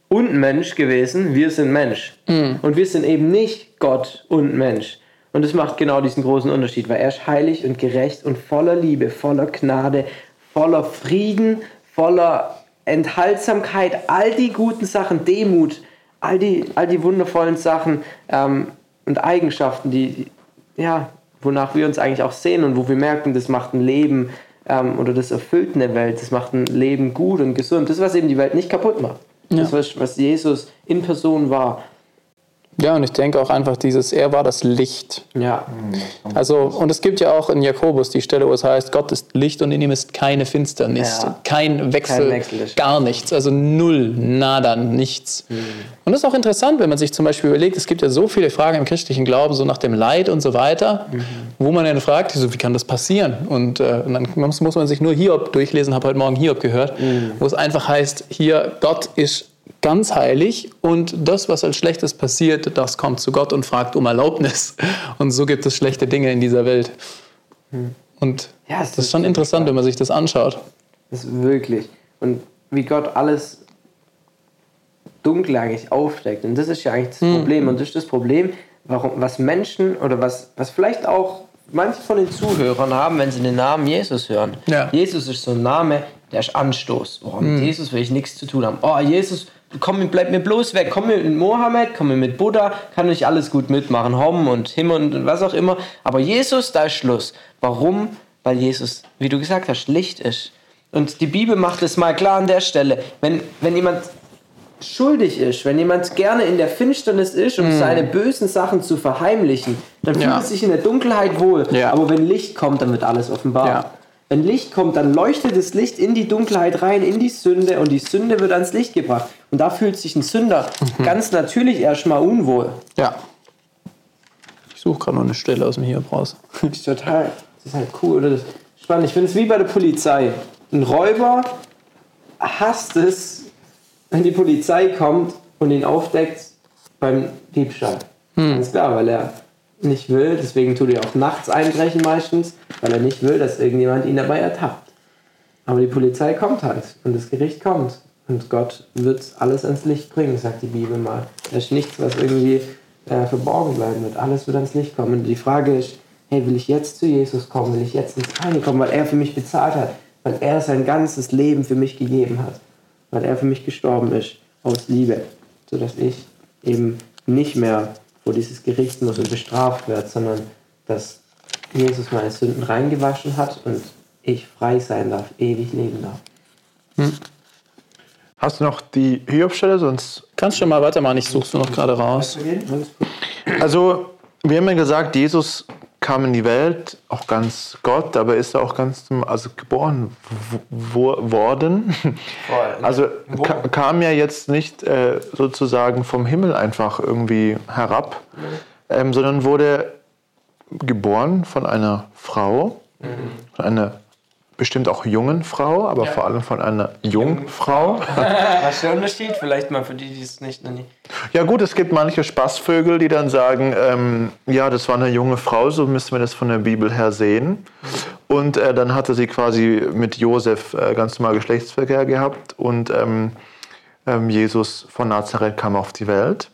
und Mensch gewesen. Wir sind Mensch. Und wir sind eben nicht Gott und Mensch. Und das macht genau diesen großen Unterschied, weil er ist heilig und gerecht und voller Liebe, voller Gnade, voller Frieden, voller Enthaltsamkeit, all die guten Sachen, Demut, all die, all die wundervollen Sachen ähm, und Eigenschaften, die, ja, wonach wir uns eigentlich auch sehen und wo wir merken, das macht ein Leben ähm, oder das erfüllt eine Welt, das macht ein Leben gut und gesund. Das, was eben die Welt nicht kaputt macht. Das, was, was Jesus in Person war.
Ja, und ich denke auch einfach dieses, er war das Licht.
Ja.
Also, und es gibt ja auch in Jakobus die Stelle, wo es heißt, Gott ist Licht und in ihm ist keine Finsternis,
Ja.
kein Wechsel,
Kein Wechsel,
gar nichts, also null, nada, nichts. Und das ist auch interessant, wenn man sich zum Beispiel überlegt, es gibt ja so viele Fragen im christlichen Glauben, so nach dem Leid und so weiter, wo man dann fragt, so, wie kann das passieren? Und, äh, und dann muss, muss man sich nur Hiob durchlesen, habe heute Morgen Hiob gehört, wo es einfach heißt, hier, Gott ist ganz heilig und das, was als Schlechtes passiert, das kommt zu Gott und fragt um Erlaubnis. Und so gibt es schlechte Dinge in dieser Welt. Und
Ja,
das ist schon interessant, wenn man sich das anschaut.
Das ist wirklich. Und wie Gott alles dunkel eigentlich aufdeckt. Und das ist ja eigentlich das Problem. Und das ist das Problem, warum, was Menschen oder was, was vielleicht auch manche von den Zuhörern haben, wenn sie den Namen Jesus hören.
Ja.
Jesus ist so ein Name, der ist Anstoß. Oh, mit Jesus will ich nichts zu tun haben. Oh, Jesus, komm, bleib mir bloß weg. Komm mir mit Mohammed, komm mir mit Buddha, kann ich alles gut mitmachen. Hom und Him und was auch immer. Aber Jesus, da ist Schluss. Warum? Weil Jesus, wie du gesagt hast, Licht ist. Und die Bibel macht es mal klar an der Stelle. Wenn, wenn jemand schuldig ist, wenn jemand gerne in der Finsternis ist, um seine bösen Sachen zu verheimlichen, dann fühlt
Ja.
er sich in der Dunkelheit wohl.
Ja.
Aber wenn Licht kommt, dann wird alles offenbar.
Ja.
Wenn Licht kommt, dann leuchtet das Licht in die Dunkelheit rein, in die Sünde und die Sünde wird ans Licht gebracht. Und da fühlt sich ein Sünder ganz natürlich erstmal unwohl.
Ja. Ich suche gerade noch eine Stelle aus dem Hiob raus.
Das ist total, das ist halt cool. Oder? Das ist spannend. Ich finde es wie bei der Polizei. Ein Räuber hasst es, wenn die Polizei kommt und ihn aufdeckt beim Diebstahl. Ganz klar, weil er nicht will, deswegen tut er auch nachts einbrechen meistens, weil er nicht will, dass irgendjemand ihn dabei ertappt. Aber die Polizei kommt halt und das Gericht kommt. Und Gott wird alles ans Licht bringen, sagt die Bibel mal. Da ist nichts, was irgendwie äh, verborgen bleiben wird. Alles wird ans Licht kommen. Und die Frage ist, hey, will ich jetzt zu Jesus kommen? Will ich jetzt ins Reine kommen, weil er für mich bezahlt hat? Weil er sein ganzes Leben für mich gegeben hat? Weil er für mich gestorben ist, aus Liebe. Sodass ich eben nicht mehr vor dieses Gericht muss und bestraft werde, sondern dass Jesus meine Sünden reingewaschen hat und ich frei sein darf, ewig leben darf.
Hast du noch die Hiob-Stelle? Sonst.
Kannst schon mal weitermachen, ich suche es noch gerade raus.
Also, wir haben ja gesagt, Jesus kam in die Welt, auch ganz Gott, aber ist er auch ganz zum, also geboren wo- worden. Also ka kam ja jetzt nicht äh, sozusagen vom Himmel einfach irgendwie herab, ähm, sondern wurde geboren von einer Frau, von einer bestimmt auch jungen Frau, aber vor allem von einer Jungfrau.
Was ist der Unterschied? Vielleicht mal für die, die es nicht noch nie.
Ja gut, es gibt manche Spaßvögel, die dann sagen, ähm, ja, das war eine junge Frau, so müssen wir das von der Bibel her sehen. Und äh, dann hatte sie quasi mit Josef äh, ganz normal Geschlechtsverkehr gehabt und ähm, ähm, Jesus von Nazareth kam auf die Welt.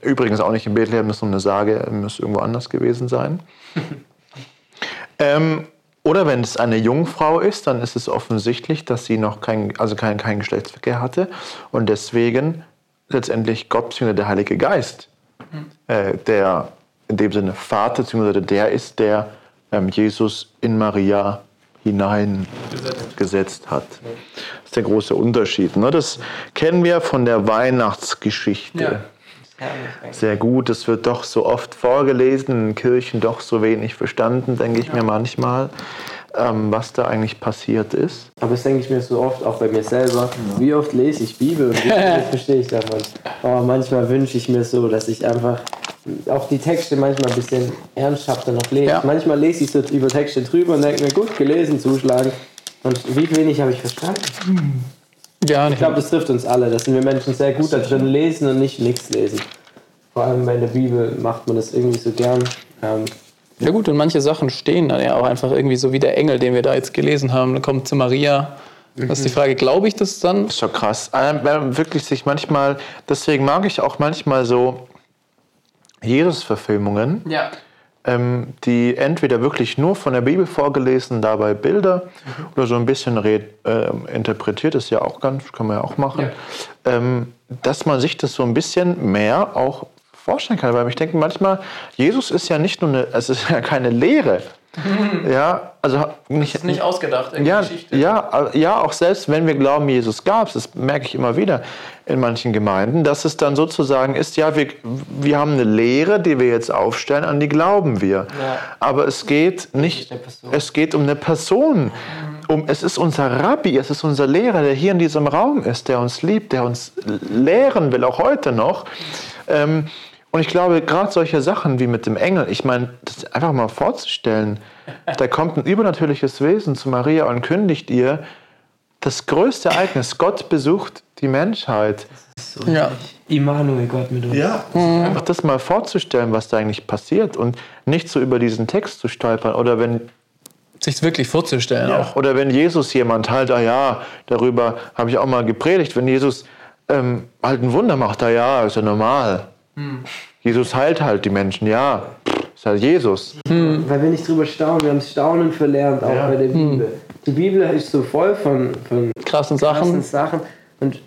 Übrigens auch nicht in Bethlehem, das ist nur eine Sage, muss irgendwo anders gewesen sein. ähm, oder wenn es eine Jungfrau ist, dann ist es offensichtlich, dass sie noch kein, also kein, kein Geschlechtsverkehr hatte und deswegen letztendlich Gott bzw. der Heilige Geist, äh, der in dem Sinne Vater bzw. der ist, der ähm, Jesus in Maria hineingesetzt hat. Das ist der große Unterschied. Ne? Das kennen wir von der Weihnachtsgeschichte.
Ja.
Sehr gut, es wird doch so oft vorgelesen, in Kirchen doch so wenig verstanden, denke ich mir manchmal, ähm, was da eigentlich passiert ist.
Aber das denke ich mir so oft, auch bei mir selber. Wie oft lese ich Bibel und wie viel verstehe ich davon? Aber manchmal wünsche ich mir so, dass ich einfach auch die Texte manchmal ein bisschen ernsthafter noch lese.
Ja.
Manchmal lese ich so über Texte drüber und denke mir, gut, gelesen, zuschlagen. Und wie wenig habe ich verstanden?
Ja,
Ich glaube, das trifft uns alle. Da sind wir Menschen sehr gut da drin, lesen und nicht nichts lesen. Vor allem bei der Bibel macht man das irgendwie so gern. Ähm,
Ja gut, und manche Sachen stehen dann ja auch einfach irgendwie so wie der Engel, den wir da jetzt gelesen haben. Dann kommt zu Maria. Das ist die Frage, glaube ich das dann?
Das ist doch krass. Ähm, Wenn man wirklich sich manchmal, deswegen mag ich auch manchmal so Jesus-Verfilmungen,
Ja.
Ähm, die entweder wirklich nur von der Bibel vorgelesen, dabei Bilder oder so ein bisschen ähm, interpretiert, ist ja auch ganz, kann man ja auch machen, ähm, dass man sich das so ein bisschen mehr auch vorstellen kann. Weil ich denke manchmal, Jesus ist ja nicht nur eine, es ist ja keine Lehre. Ja, also nicht,
Nicht ausgedacht,
ja, ja, äh, ja, auch selbst wenn wir glauben, Jesus gab es, das merke ich immer wieder in manchen Gemeinden, dass es dann sozusagen ist, ja, wir, wir haben eine Lehre, die wir jetzt aufstellen, an die glauben wir. Aber es geht nicht, es geht um eine Person. Um, es ist unser Rabbi, es ist unser Lehrer, der hier in diesem Raum ist, der uns liebt, der uns lehren will, auch heute noch. Ähm, und ich glaube, gerade solche Sachen wie mit dem Engel, ich meine, das einfach mal vorzustellen, da kommt ein übernatürliches Wesen zu Maria und kündigt ihr das größte Ereignis. Gott besucht die Menschheit.
Ja.
Immanuel, Gott mit uns.
Ja. Einfach das mal vorzustellen, was da eigentlich passiert und nicht so über diesen Text zu stolpern. Oder wenn,
Sich wirklich vorzustellen auch.
oder wenn Jesus jemand halt, ah ja, darüber habe ich auch mal gepredigt, wenn Jesus ähm, halt ein Wunder macht, ah ja, ist ja normal. Jesus heilt halt die Menschen, ja, ist halt Jesus.
Weil wir nicht drüber staunen, wir haben das Staunen verlernt, auch bei der Bibel. Die Bibel ist so voll von, von
Krassen
krassen
Sachen.
Sachen. Und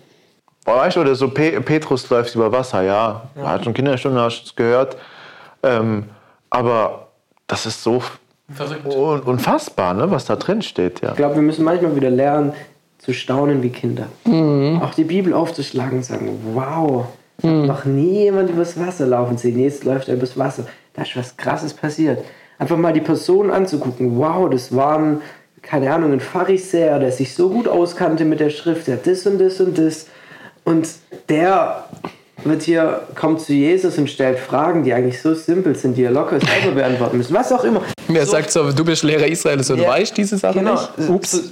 Weißt du, oder so Pe Petrus läuft über Wasser, ja. Hat schon Kinderstunde, hast gehört. Ähm, aber das ist so
Verrückt.
un unfassbar, ne, was da drin steht. Ja.
ich glaube, wir müssen manchmal wieder lernen, zu staunen wie Kinder. Auch die Bibel aufzuschlagen und sagen, wow, ich habe noch nie jemand übers Wasser laufen sehen. Jetzt läuft er übers Wasser. Da ist was Krasses passiert. Einfach mal die Person anzugucken. Wow, das waren, keine Ahnung, ein Pharisäer, der sich so gut auskannte mit der Schrift. Der hat das und das und das. Und der wird hier, kommt zu Jesus und stellt Fragen, die eigentlich so simpel sind, die er locker selber beantworten müssen. Was auch immer.
Wer sagt so, du bist Lehrer Israels und
Ja.
weißt diese Sache
Genau.
nicht? Ups.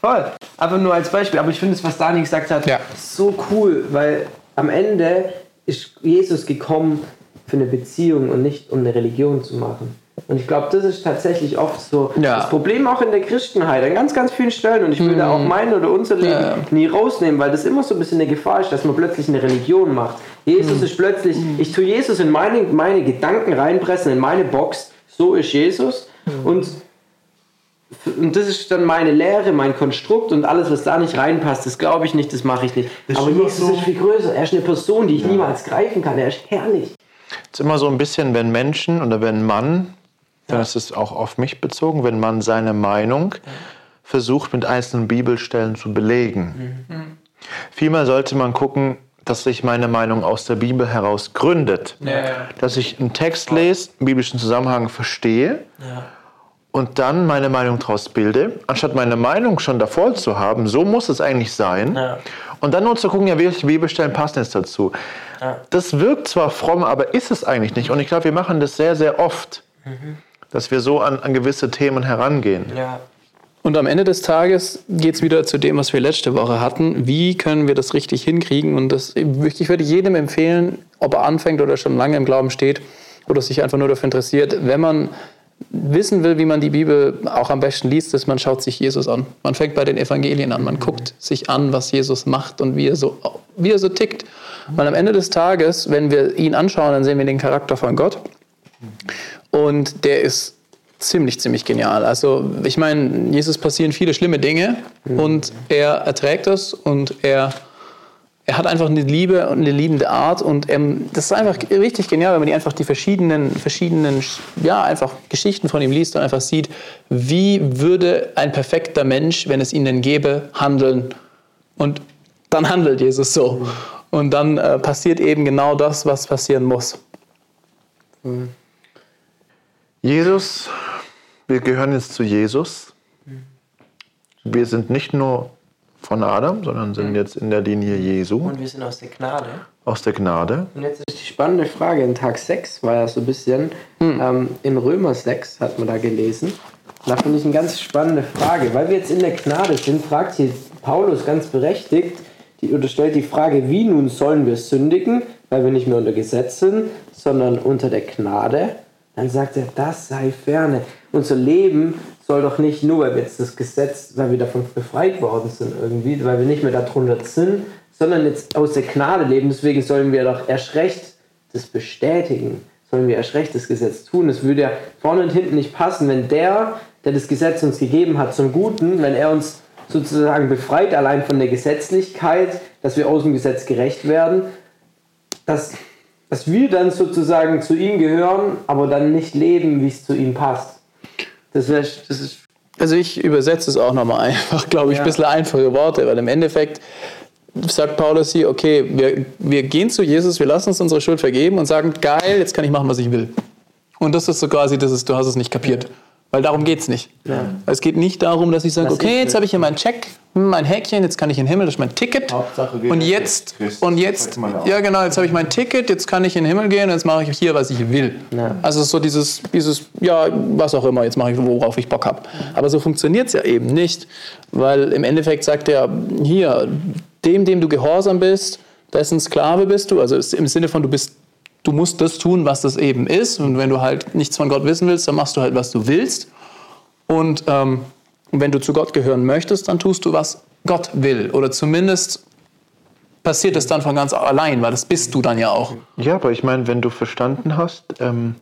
Voll. Einfach nur als Beispiel. Aber ich finde es, was Dani gesagt hat,
Ja.
so cool, weil am Ende ist Jesus gekommen für eine Beziehung und nicht um eine Religion zu machen. Und ich glaube, das ist tatsächlich oft so
Ja.
das Problem auch in der Christenheit, an ganz, ganz vielen Stellen. Und ich will da auch mein oder unser Leben
Ja.
nie rausnehmen, weil das immer so ein bisschen eine Gefahr ist, dass man plötzlich eine Religion macht. Jesus ist plötzlich, ich tue Jesus in meine, meine Gedanken reinpressen, in meine Box. So ist Jesus. Und und das ist dann meine Lehre, mein Konstrukt und alles, was da nicht reinpasst, das glaube ich nicht, das mache ich nicht. Aber Jesus ist viel größer. Er ist eine Person, die ich niemals greifen kann. Er ist herrlich.
Es ist immer so ein bisschen, wenn Menschen oder wenn Mann, dann ist es auch auf mich bezogen, wenn man seine Meinung versucht mit einzelnen Bibelstellen zu belegen. Vielmehr sollte man gucken, dass sich meine Meinung aus der Bibel heraus gründet. Dass ich einen Text lese, einen biblischen Zusammenhang verstehe und dann meine Meinung daraus bilde, anstatt meine Meinung schon davor zu haben, so muss es eigentlich sein. Und dann nur zu gucken, ja, welche Bibelstellen passen jetzt dazu. Das wirkt zwar fromm, aber ist es eigentlich nicht. Und ich glaube, wir machen das sehr, sehr oft, dass wir so an, an gewisse Themen herangehen.
Ja.
Und am Ende des Tages geht es wieder zu dem, was wir letzte Woche hatten. Wie können wir das richtig hinkriegen? Und das, ich würde jedem empfehlen, ob er anfängt oder schon lange im Glauben steht oder sich einfach nur dafür interessiert, wenn man wissen will, wie man die Bibel auch am besten liest, ist, man schaut sich Jesus an. Man fängt bei den Evangelien an. Man guckt sich an, was Jesus macht und wie er so, wie er so tickt. Weil am Ende des Tages, wenn wir ihn anschauen, dann sehen wir den Charakter von Gott. Und der ist ziemlich, ziemlich genial. Also ich meine, Jesus passieren viele schlimme Dinge und er erträgt das und er er hat einfach eine Liebe und eine liebende Art und ähm, das ist einfach richtig genial, wenn man die einfach die verschiedenen, verschiedenen, ja, einfach Geschichten von ihm liest und einfach sieht, wie würde ein perfekter Mensch, wenn es ihn denn gäbe, handeln und dann handelt Jesus so. Und dann äh, passiert eben genau das, was passieren muss.
Jesus, wir gehören jetzt zu Jesus. Wir sind nicht nur von Adam, sondern sind jetzt in der Linie Jesu,
Und wir sind aus der Gnade.
aus der Gnade.
Und jetzt ist die spannende Frage, in Tag 6 war ja so ein bisschen, ähm, in Römer 6 hat man da gelesen. Da finde ich eine ganz spannende Frage. Weil wir jetzt in der Gnade sind, fragt hier Paulus ganz berechtigt, die, oder stellt die Frage, wie nun sollen wir sündigen, weil wir nicht mehr unter Gesetz sind, sondern unter der Gnade. Dann sagt er, das sei ferne. Unser Leben soll doch nicht nur, weil wir jetzt das Gesetz, weil wir davon befreit worden sind irgendwie, weil wir nicht mehr darunter sind, sondern jetzt aus der Gnade leben. Deswegen sollen wir doch erst recht das bestätigen. Sollen wir erst recht das Gesetz tun. Es würde ja vorne und hinten nicht passen, wenn der, der das Gesetz uns gegeben hat zum Guten, wenn er uns sozusagen befreit allein von der Gesetzlichkeit, dass wir aus dem Gesetz gerecht werden, dass, dass wir dann sozusagen zu ihm gehören, aber dann nicht leben, wie es zu ihm passt. Das, wär, das ist
Also ich übersetze es auch nochmal einfach, glaube ich,
Ja.
ein bisschen einfache Worte, weil im Endeffekt sagt Paulus hier, okay, wir, wir gehen zu Jesus, wir lassen uns unsere Schuld vergeben und sagen, geil, jetzt kann ich machen, was ich will. Und das ist so quasi, das ist, du hast es nicht kapiert. Weil darum geht es nicht. Es geht nicht darum, dass ich sage, okay, jetzt habe ich hier meinen Check, hm, mein Häkchen, jetzt kann ich in den Himmel, das ist mein Ticket.
Hauptsache geht
und jetzt,
Christus,
und jetzt,
ja
ja genau, jetzt habe ich mein Ticket, jetzt kann ich in den Himmel gehen und jetzt mache ich hier, was ich will.
Ja.
Also so dieses, dieses, ja, was auch immer, jetzt mache ich, worauf ich Bock habe. Aber so funktioniert es ja eben nicht, weil im Endeffekt sagt er, hier, dem, dem du gehorsam bist, dessen Sklave bist du, also im Sinne von, du bist, du musst das tun, was das eben ist und wenn du halt nichts von Gott wissen willst, dann machst du halt, was du willst und ähm, wenn du zu Gott gehören möchtest, dann tust du, was Gott will oder zumindest passiert es dann von ganz allein, weil das bist du dann ja auch.
Ja, aber ich meine, wenn du verstanden hast, ähm,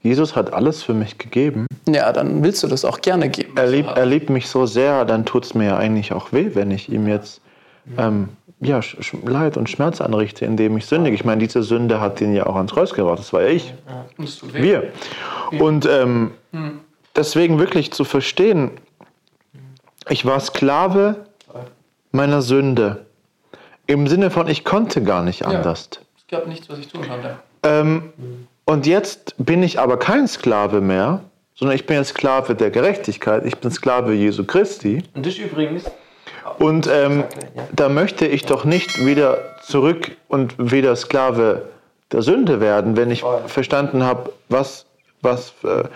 Jesus hat alles für mich gegeben.
Ja, dann willst du das auch gerne geben.
Er liebt, er liebt mich so sehr, dann tut es mir ja eigentlich auch weh, wenn ich ihm jetzt ähm, ja, Leid und Schmerz anrichte, indem ich sündige. Ich meine, diese Sünde hat ihn ja auch ans Kreuz gebracht. Das war ja ich. Wir. Und ähm, deswegen wirklich zu verstehen, ich war Sklave meiner Sünde. Im Sinne von, ich konnte gar nicht anders.
Es gab nichts, was ich tun konnte.
Ähm, und jetzt bin ich aber kein Sklave mehr, sondern ich bin Sklave der Gerechtigkeit. Ich bin Sklave Jesu Christi.
Und das übrigens,
Und ähm, da möchte ich doch nicht wieder zurück und wieder Sklave der Sünde werden, wenn ich verstanden habe, was, was, für,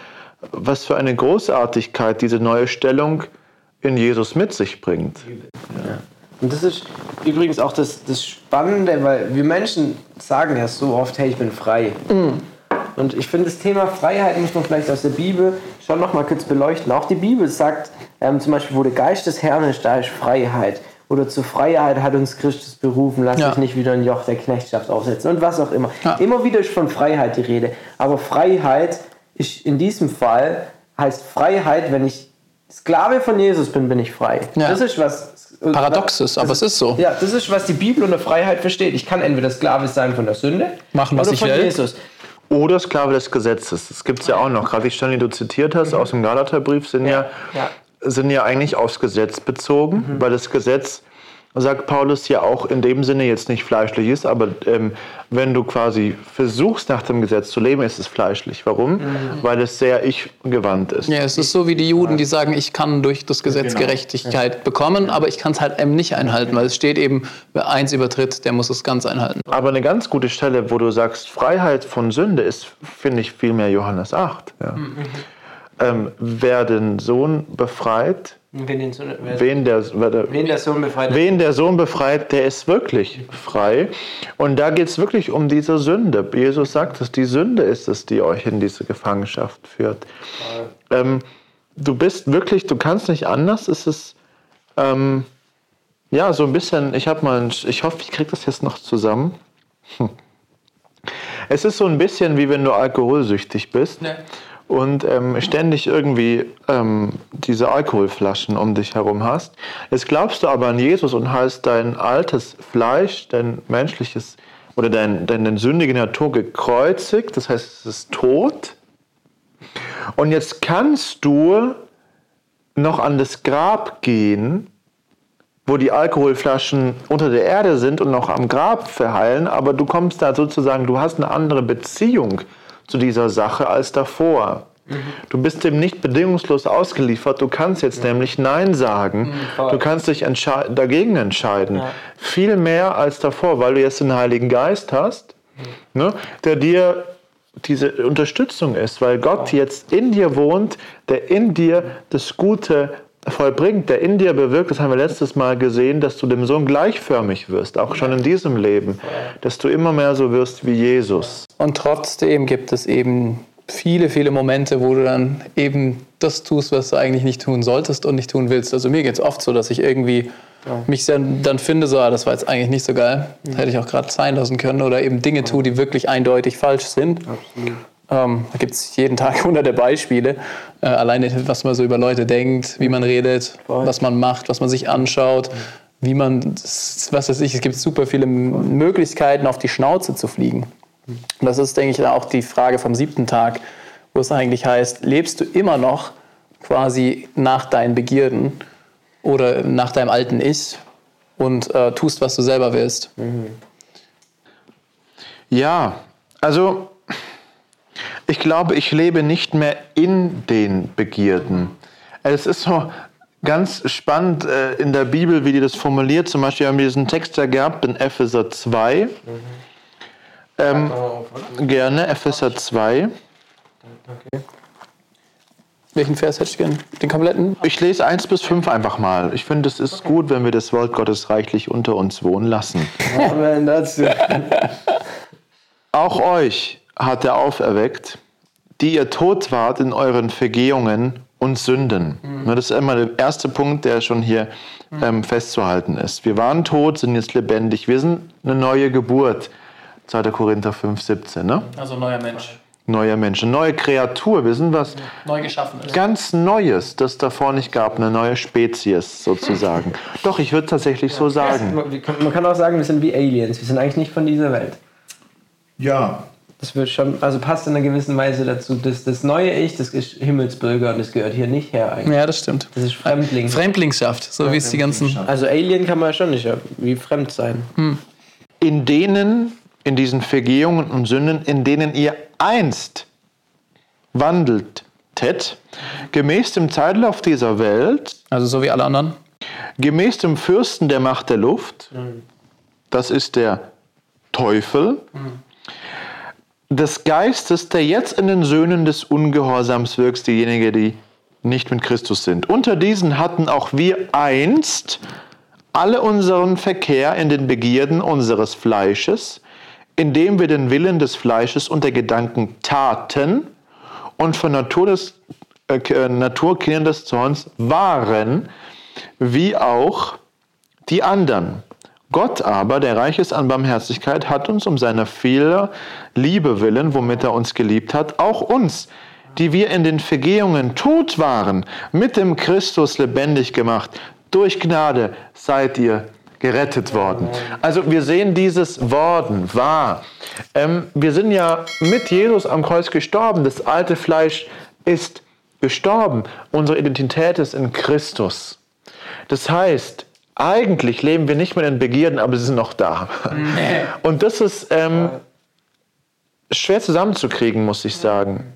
was für eine Großartigkeit diese neue Stellung in Jesus mit sich bringt.
Und das ist übrigens auch das, das Spannende, weil wir Menschen sagen ja so oft, hey, ich bin frei. Und ich finde, das Thema Freiheit muss man vielleicht aus der Bibel schon noch mal kurz beleuchten. Auch die Bibel sagt ähm, zum Beispiel, wo der Geist des Herrn ist, da ist Freiheit. Oder zur Freiheit hat uns Christus berufen, lass
Ja.
dich nicht wieder ein Joch der Knechtschaft aufsetzen und was auch immer.
Ja.
Immer wieder ist von Freiheit die Rede. Aber Freiheit ist in diesem Fall, heißt Freiheit, wenn ich Sklave von Jesus bin, bin ich frei.
Ja.
Das ist was
Paradox ist, aber es ist so.
ja, das ist, was die Bibel unter Freiheit versteht. Ich kann entweder Sklave sein von der Sünde
Machen, was
oder
ich
von
will.
Jesus.
Oder Sklave des Gesetzes. Das gibt es ja auch noch. Gerade die Stellen, die du zitiert hast aus dem Galaterbrief, sind ja,
Ja.
sind ja eigentlich aufs Gesetz bezogen, weil das Gesetz, sagt Paulus, ja auch in dem Sinne jetzt nicht fleischlich ist, aber ähm, wenn du quasi versuchst, nach dem Gesetz zu leben, ist es fleischlich. Warum? Weil es sehr ich-gewandt ist.
Ja, es ist so wie die Juden, die sagen, ich kann durch das Gesetz
Genau.
Gerechtigkeit bekommen, aber ich kann es halt eben nicht einhalten, weil es steht eben, wer eins übertritt, der muss es ganz einhalten.
Aber eine ganz gute Stelle, wo du sagst, Freiheit von Sünde ist, finde ich, vielmehr Johannes 8. Ja. Ähm, wer den Sohn befreit,
Wen, den, wer,
Wen der, wer-
wen der Sohn befreit,
wen der Sohn befreit, der ist wirklich frei. Und da geht es wirklich um diese Sünde. Jesus sagt es, die Sünde ist es, die euch in diese Gefangenschaft führt. Ähm, du bist wirklich, du kannst nicht anders. Es ist ähm, ja so ein bisschen, ich habe mal, ein, ich hoffe, ich kriege das jetzt noch zusammen. Hm. Es ist so ein bisschen wie wenn du alkoholsüchtig bist und ähm, ständig irgendwie ähm, diese Alkoholflaschen um dich herum hast. Jetzt glaubst du aber an Jesus und hast dein altes Fleisch, dein menschliches oder dein, deine sündige Natur gekreuzigt, das heißt, es ist tot. Und jetzt kannst du noch an das Grab gehen, wo die Alkoholflaschen unter der Erde sind und noch am Grab verheilen, aber du kommst da sozusagen, du hast eine andere Beziehung zu dieser Sache als davor. Du bist dem nicht bedingungslos ausgeliefert, du kannst jetzt nämlich Nein sagen,
voll.
du kannst dich entschei- dagegen entscheiden. Viel mehr als davor, weil du jetzt den Heiligen Geist hast, ne, der dir diese Unterstützung ist, weil Gott jetzt in dir wohnt, der in dir das Gute vollbringt, der in dir bewirkt, das haben wir letztes Mal gesehen, dass du dem Sohn gleichförmig wirst, auch schon in diesem Leben, dass du immer mehr so wirst wie Jesus.
Und trotzdem gibt es eben viele, viele Momente, wo du dann eben das tust, was du eigentlich nicht tun solltest und nicht tun willst. Also mir geht es oft so, dass ich irgendwie mich dann, finde, so, ah, das war jetzt eigentlich nicht so geil. Das hätte ich auch gerade sein lassen können. Oder eben Dinge tue, die wirklich eindeutig falsch sind. Ähm, da gibt es jeden Tag hunderte Beispiele. Äh, alleine, was man so über Leute denkt, wie man redet, was man macht, was man sich anschaut, wie man, was weiß ich, es gibt super viele Möglichkeiten, auf die Schnauze zu fliegen. Und das ist, denke ich, auch die Frage vom siebten Tag, wo es eigentlich heißt, lebst du immer noch quasi nach deinen Begierden oder nach deinem alten Ich und äh, tust, was du selber willst?
Ja, also ich glaube, ich lebe nicht mehr in den Begierden. Es ist so ganz spannend äh, in der Bibel, wie die das formuliert. Zum Beispiel haben wir diesen Text ja gehabt in Epheser 2. Ähm, gerne, Epheser 2.
Welchen Vers hättest du gern? Den kompletten?
Ich lese 1 bis 5 einfach mal. Ich finde, es ist gut, wenn wir das Wort Gottes reichlich unter uns wohnen lassen.
Amen dazu.
Auch euch hat er auferweckt, die ihr tot wart in euren Vergehungen und Sünden. Ne, Das ist immer der erste Punkt, der schon hier ähm, festzuhalten ist. Wir waren tot, sind jetzt lebendig. Wir sind eine neue Geburt. 2. Korinther 5, 17. Ne?
Also neuer Mensch.
Neuer Mensch, eine neue Kreatur. Wir sind was
Neu geschaffen ist.
ganz Neues, das davor nicht gab. Eine neue Spezies sozusagen. Doch, ich würde tatsächlich so sagen.
Man kann auch sagen, wir sind wie Aliens. Wir sind eigentlich nicht von dieser Welt.
Ja.
Das wird schon, also passt in einer gewissen Weise dazu. Das, das neue Ich, das ist Himmelsbürger und das gehört hier nicht her eigentlich.
Ja, das stimmt.
Das ist Fremdling.
Fremdlingschaft, so wie es die ganzen.
Also Alien kann man ja schon nicht ja, wie fremd sein.
in denen, in diesen Vergehungen und Sünden, in denen ihr einst wandeltet, gemäß dem Zeitlauf dieser Welt,
Also so wie alle anderen.
gemäß dem Fürsten der Macht der Luft, das ist der Teufel, des Geistes, der jetzt in den Söhnen des Ungehorsams wirkt, diejenigen, die nicht mit Christus sind. Unter diesen hatten auch wir einst alle unseren Verkehr in den Begierden unseres Fleisches, indem wir den Willen des Fleisches und der Gedanken taten und von Natur, des, äh, äh, Naturkindern des Zorns waren, wie auch die anderen. Gott aber, der reich ist an Barmherzigkeit, hat uns um seiner vieler Liebe willen, womit er uns geliebt hat, auch uns, die wir in den Vergehungen tot waren, mit dem Christus lebendig gemacht. Durch Gnade seid ihr gerettet worden. Also wir sehen dieses Worden wahr. Ähm, wir sind ja mit Jesus am Kreuz gestorben. Das alte Fleisch ist gestorben. Unsere Identität ist in Christus. Das heißt, eigentlich leben wir nicht mehr in Begierden, aber sie sind noch da. Und das ist ähm, schwer zusammenzukriegen, muss ich sagen.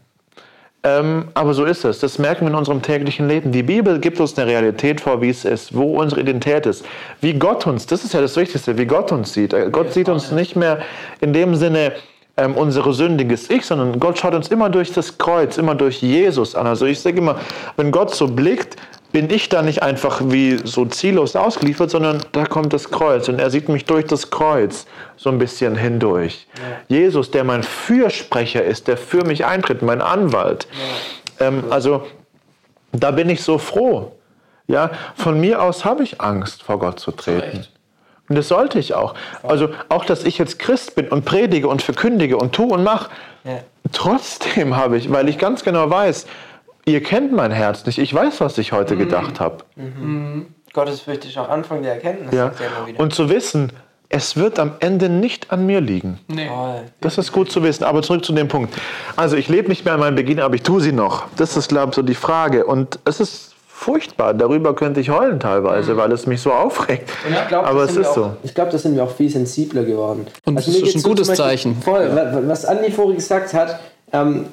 Ähm, aber so ist es. Das merken wir in unserem täglichen Leben. Die Bibel gibt uns eine Realität vor, wie es ist, wo unsere Identität ist, wie Gott uns, das ist ja das Wichtigste, wie Gott uns sieht. Äh, Gott sieht uns nicht mehr in dem Sinne ähm, unsere sündiges Ich, sondern Gott schaut uns immer durch das Kreuz, immer durch Jesus an. Also ich sage immer, wenn Gott so blickt, bin ich da nicht einfach wie so ziellos ausgeliefert, sondern da kommt das Kreuz und er sieht mich durch das Kreuz so ein bisschen hindurch. Jesus, der mein Fürsprecher ist, der für mich eintritt, mein Anwalt. Ähm, also da bin ich so froh. Ja, von mir aus habe ich Angst, vor Gott zu treten. Und das sollte ich auch. Also auch, dass ich jetzt Christ bin und predige und verkündige und tue und mache.
Ja.
Trotzdem habe ich, weil ich ganz genau weiß, ihr kennt mein Herz nicht. Ich weiß, was ich heute gedacht habe.
Gottesfürchtig ist auch Anfang der Erkenntnis.
Ja. Und zu wissen, es wird am Ende nicht an mir liegen.
Toll.
Das ist gut zu wissen. Aber zurück zu dem Punkt. Also ich lebe nicht mehr an meinem Beginn, aber ich tue sie noch. Das ist, glaube ich, so die Frage. Und es ist furchtbar. Darüber könnte ich heulen teilweise, weil es mich so aufregt.
Und ich glaub,
aber
das
es ist
wir
so.
auch, Ich glaube, da sind wir auch viel sensibler geworden.
Und das
mir
ist ein gutes
Beispiel
Zeichen.
Voll, wa- was Andi vorhin gesagt hat, ähm,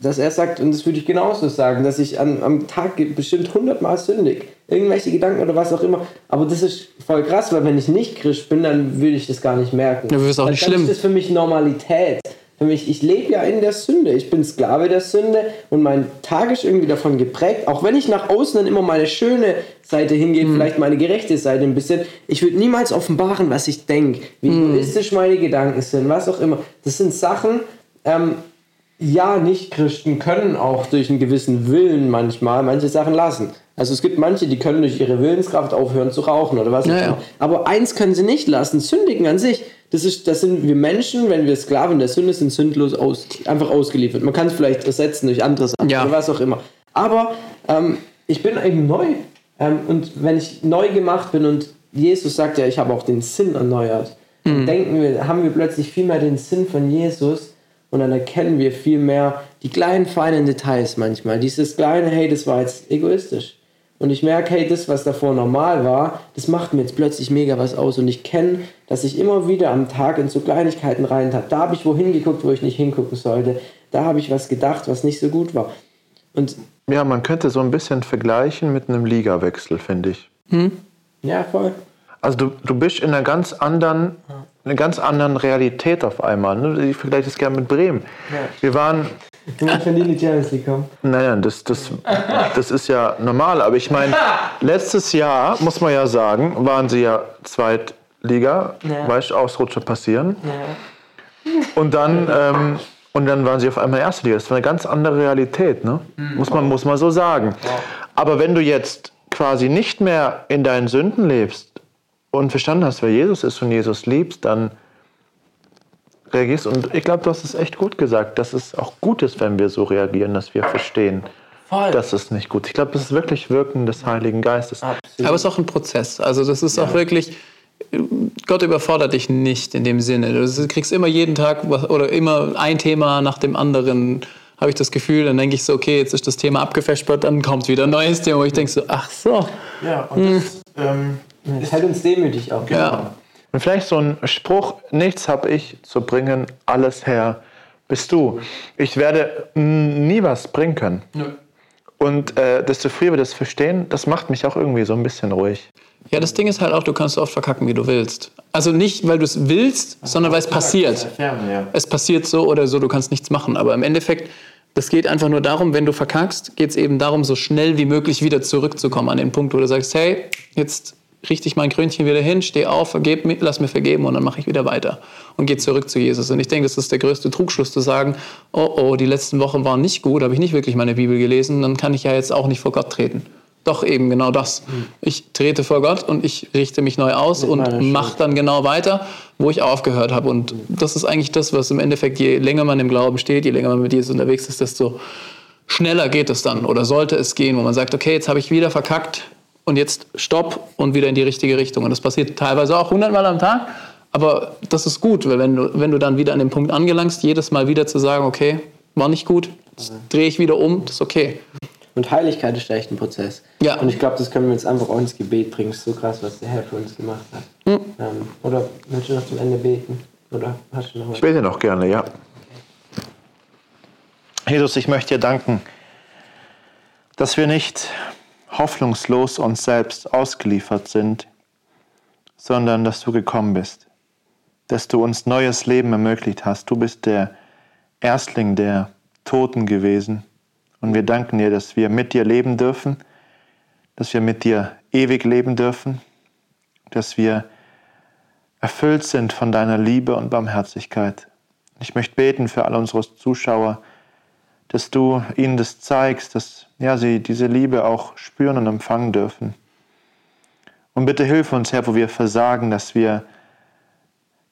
dass er sagt, und das würde ich genauso sagen, dass ich an, am Tag bestimmt hundertmal sündig. Irgendwelche Gedanken oder was auch immer. Aber das ist voll krass, weil wenn ich nicht Christ bin, dann würde ich das gar nicht merken.
Ja, das ist auch nicht
dann
schlimm.
ist das für mich Normalität. Für mich, ich lebe ja in der Sünde. Ich bin Sklave der Sünde und mein Tag ist irgendwie davon geprägt. Auch wenn ich nach außen dann immer meine schöne Seite hingehe,
Mhm.
vielleicht meine gerechte Seite ein bisschen. Ich würde niemals offenbaren, was ich denke, wie
Mhm.
egoistisch meine Gedanken sind, was auch immer. Das sind Sachen, ähm, ja, Nicht-Christen können auch durch einen gewissen Willen manchmal manche Sachen lassen. Also es gibt manche, die können durch ihre Willenskraft aufhören zu rauchen oder was auch
Ja, ja.
immer. Aber eins können sie nicht lassen, sündigen an sich. Das, ist, das sind wir Menschen, wenn wir Sklaven der Sünde sind, sündlos aus, einfach ausgeliefert. Man kann es vielleicht ersetzen durch andere Sachen
Ja.
oder was auch immer. Aber ähm, ich bin eben neu. Ähm, und wenn ich neu gemacht bin und Jesus sagt ja, ich habe auch den Sinn erneuert, dann denken wir, haben wir plötzlich viel mehr den Sinn von Jesus und dann erkennen wir viel mehr die kleinen, feinen Details manchmal. Dieses kleine, hey, das war jetzt egoistisch. Und ich merke, hey, das, was davor normal war, das macht mir jetzt plötzlich mega was aus. Und ich kenne, dass ich immer wieder am Tag in so Kleinigkeiten rein habe. Da habe ich wohin geguckt, wo ich nicht hingucken sollte. Da habe ich was gedacht, was nicht so gut war. Und
Ja, man könnte so ein bisschen vergleichen mit einem Ligawechsel, finde ich.
ja, voll.
Also du, du bist in einer ganz anderen, einer ganz anderen Realität auf einmal. Ne? Ich vergleiche das gerne mit Bremen. Wir waren,
Du musst in die Champions League kommen.
nein, nein, das, das, das ist ja normal. Aber ich meine, letztes Jahr, muss man ja sagen, waren sie ja Zweitliga,
Ja.
weißt du, Ausrutscher passieren. Und dann, ähm, und dann waren sie auf einmal Erste Liga. Das war eine ganz andere Realität, ne? Muss, man, muss man so sagen. Aber wenn du jetzt quasi nicht mehr in deinen Sünden lebst und verstanden hast, wer Jesus ist und Jesus liebst, dann reagierst. Und ich glaube, du hast es echt gut gesagt, dass es auch gut ist, wenn wir so reagieren, dass wir verstehen,
Voll.
das ist nicht gut. Ich glaube, das ist wirklich Wirken des Heiligen Geistes.
Absolut.
Aber es ist auch ein Prozess. Also das ist auch wirklich, Gott überfordert dich nicht in dem Sinne. Du kriegst immer jeden Tag was, oder immer ein Thema nach dem anderen, habe ich das Gefühl. Dann denke ich so, okay, jetzt ist das Thema abgefespert, dann kommt wieder ein neues Thema, wo ich denke so, ach so.
Ja, und das, ähm,
Das hält uns demütig auch.
Ja.
Und vielleicht so ein Spruch, nichts habe ich zu bringen, alles Herr bist du. Ich werde nie was bringen können. Und äh, desto früher wir das verstehen, das macht mich auch irgendwie so ein bisschen ruhig.
Ja, das Ding ist halt auch, du kannst so oft verkacken, wie du willst. Also nicht, weil du es willst, sondern weil es passiert. Es passiert so oder so, du kannst nichts machen. Aber im Endeffekt, das geht einfach nur darum, wenn du verkackst, geht es eben darum, so schnell wie möglich wieder zurückzukommen an den Punkt, wo du sagst, hey, jetzt richte ich mein Krönchen wieder hin, steh auf, vergeb mir, lass mir vergeben und dann mache ich wieder weiter und gehe zurück zu Jesus. Und ich denke, das ist der größte Trugschluss zu sagen, oh oh, die letzten Wochen waren nicht gut, habe ich nicht wirklich meine Bibel gelesen, dann kann ich ja jetzt auch nicht vor Gott treten. Doch eben genau das. Ich trete vor Gott und ich richte mich neu aus und mache dann genau weiter, wo ich aufgehört habe. Und das ist eigentlich das, was im Endeffekt, je länger man im Glauben steht, je länger man mit Jesus unterwegs ist, desto schneller geht es dann oder sollte es gehen, wo man sagt, okay, jetzt habe ich wieder verkackt und jetzt stopp und wieder in die richtige Richtung. Und das passiert teilweise auch hundertmal am Tag, aber das ist gut, weil wenn du, wenn du dann wieder an den Punkt angelangst, jedes Mal wieder zu sagen, okay, war nicht gut, jetzt drehe ich wieder um, das ist okay.
Und Heiligkeit ist echt ein Prozess.
Ja.
Und ich glaube, das können wir jetzt einfach auch ins Gebet bringen. Es ist so krass, was der Herr für uns gemacht hat.
Hm.
Ähm, oder willst du noch zum Ende beten? Oder hast du noch was?
Ich bete noch gerne, ja. Jesus, ich möchte dir danken, dass wir nicht hoffnungslos uns selbst ausgeliefert sind, sondern dass du gekommen bist, dass du uns neues Leben ermöglicht hast. Du bist der Erstling der Toten gewesen und wir danken dir, dass wir mit dir leben dürfen, dass wir mit dir ewig leben dürfen, dass wir erfüllt sind von deiner Liebe und Barmherzigkeit. Ich möchte beten für alle unsere Zuschauer, dass du ihnen das zeigst, dass ja, sie diese Liebe auch spüren und empfangen dürfen. Und bitte hilf uns, Herr, wo wir versagen, dass wir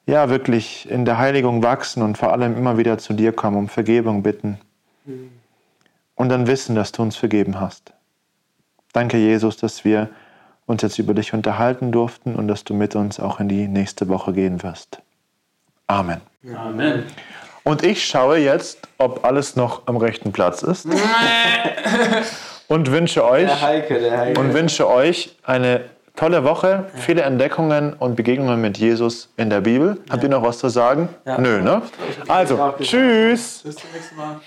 ja wirklich in der Heiligung wachsen und vor allem immer wieder zu dir kommen, um Vergebung bitten. Und dann wissen, dass du uns vergeben hast. Danke, Jesus, dass wir uns jetzt über dich unterhalten durften und dass du mit uns auch in die nächste Woche gehen wirst. Amen.
Amen.
Und ich schaue jetzt, ob alles noch am rechten Platz ist. und wünsche euch
Der Heike, der Heike.
und wünsche euch eine tolle Woche, viele Entdeckungen und Begegnungen mit Jesus in der Bibel. Habt ihr noch was zu sagen?
Ja.
Nö, ne? Also, tschüss.
Bis zum nächsten Mal.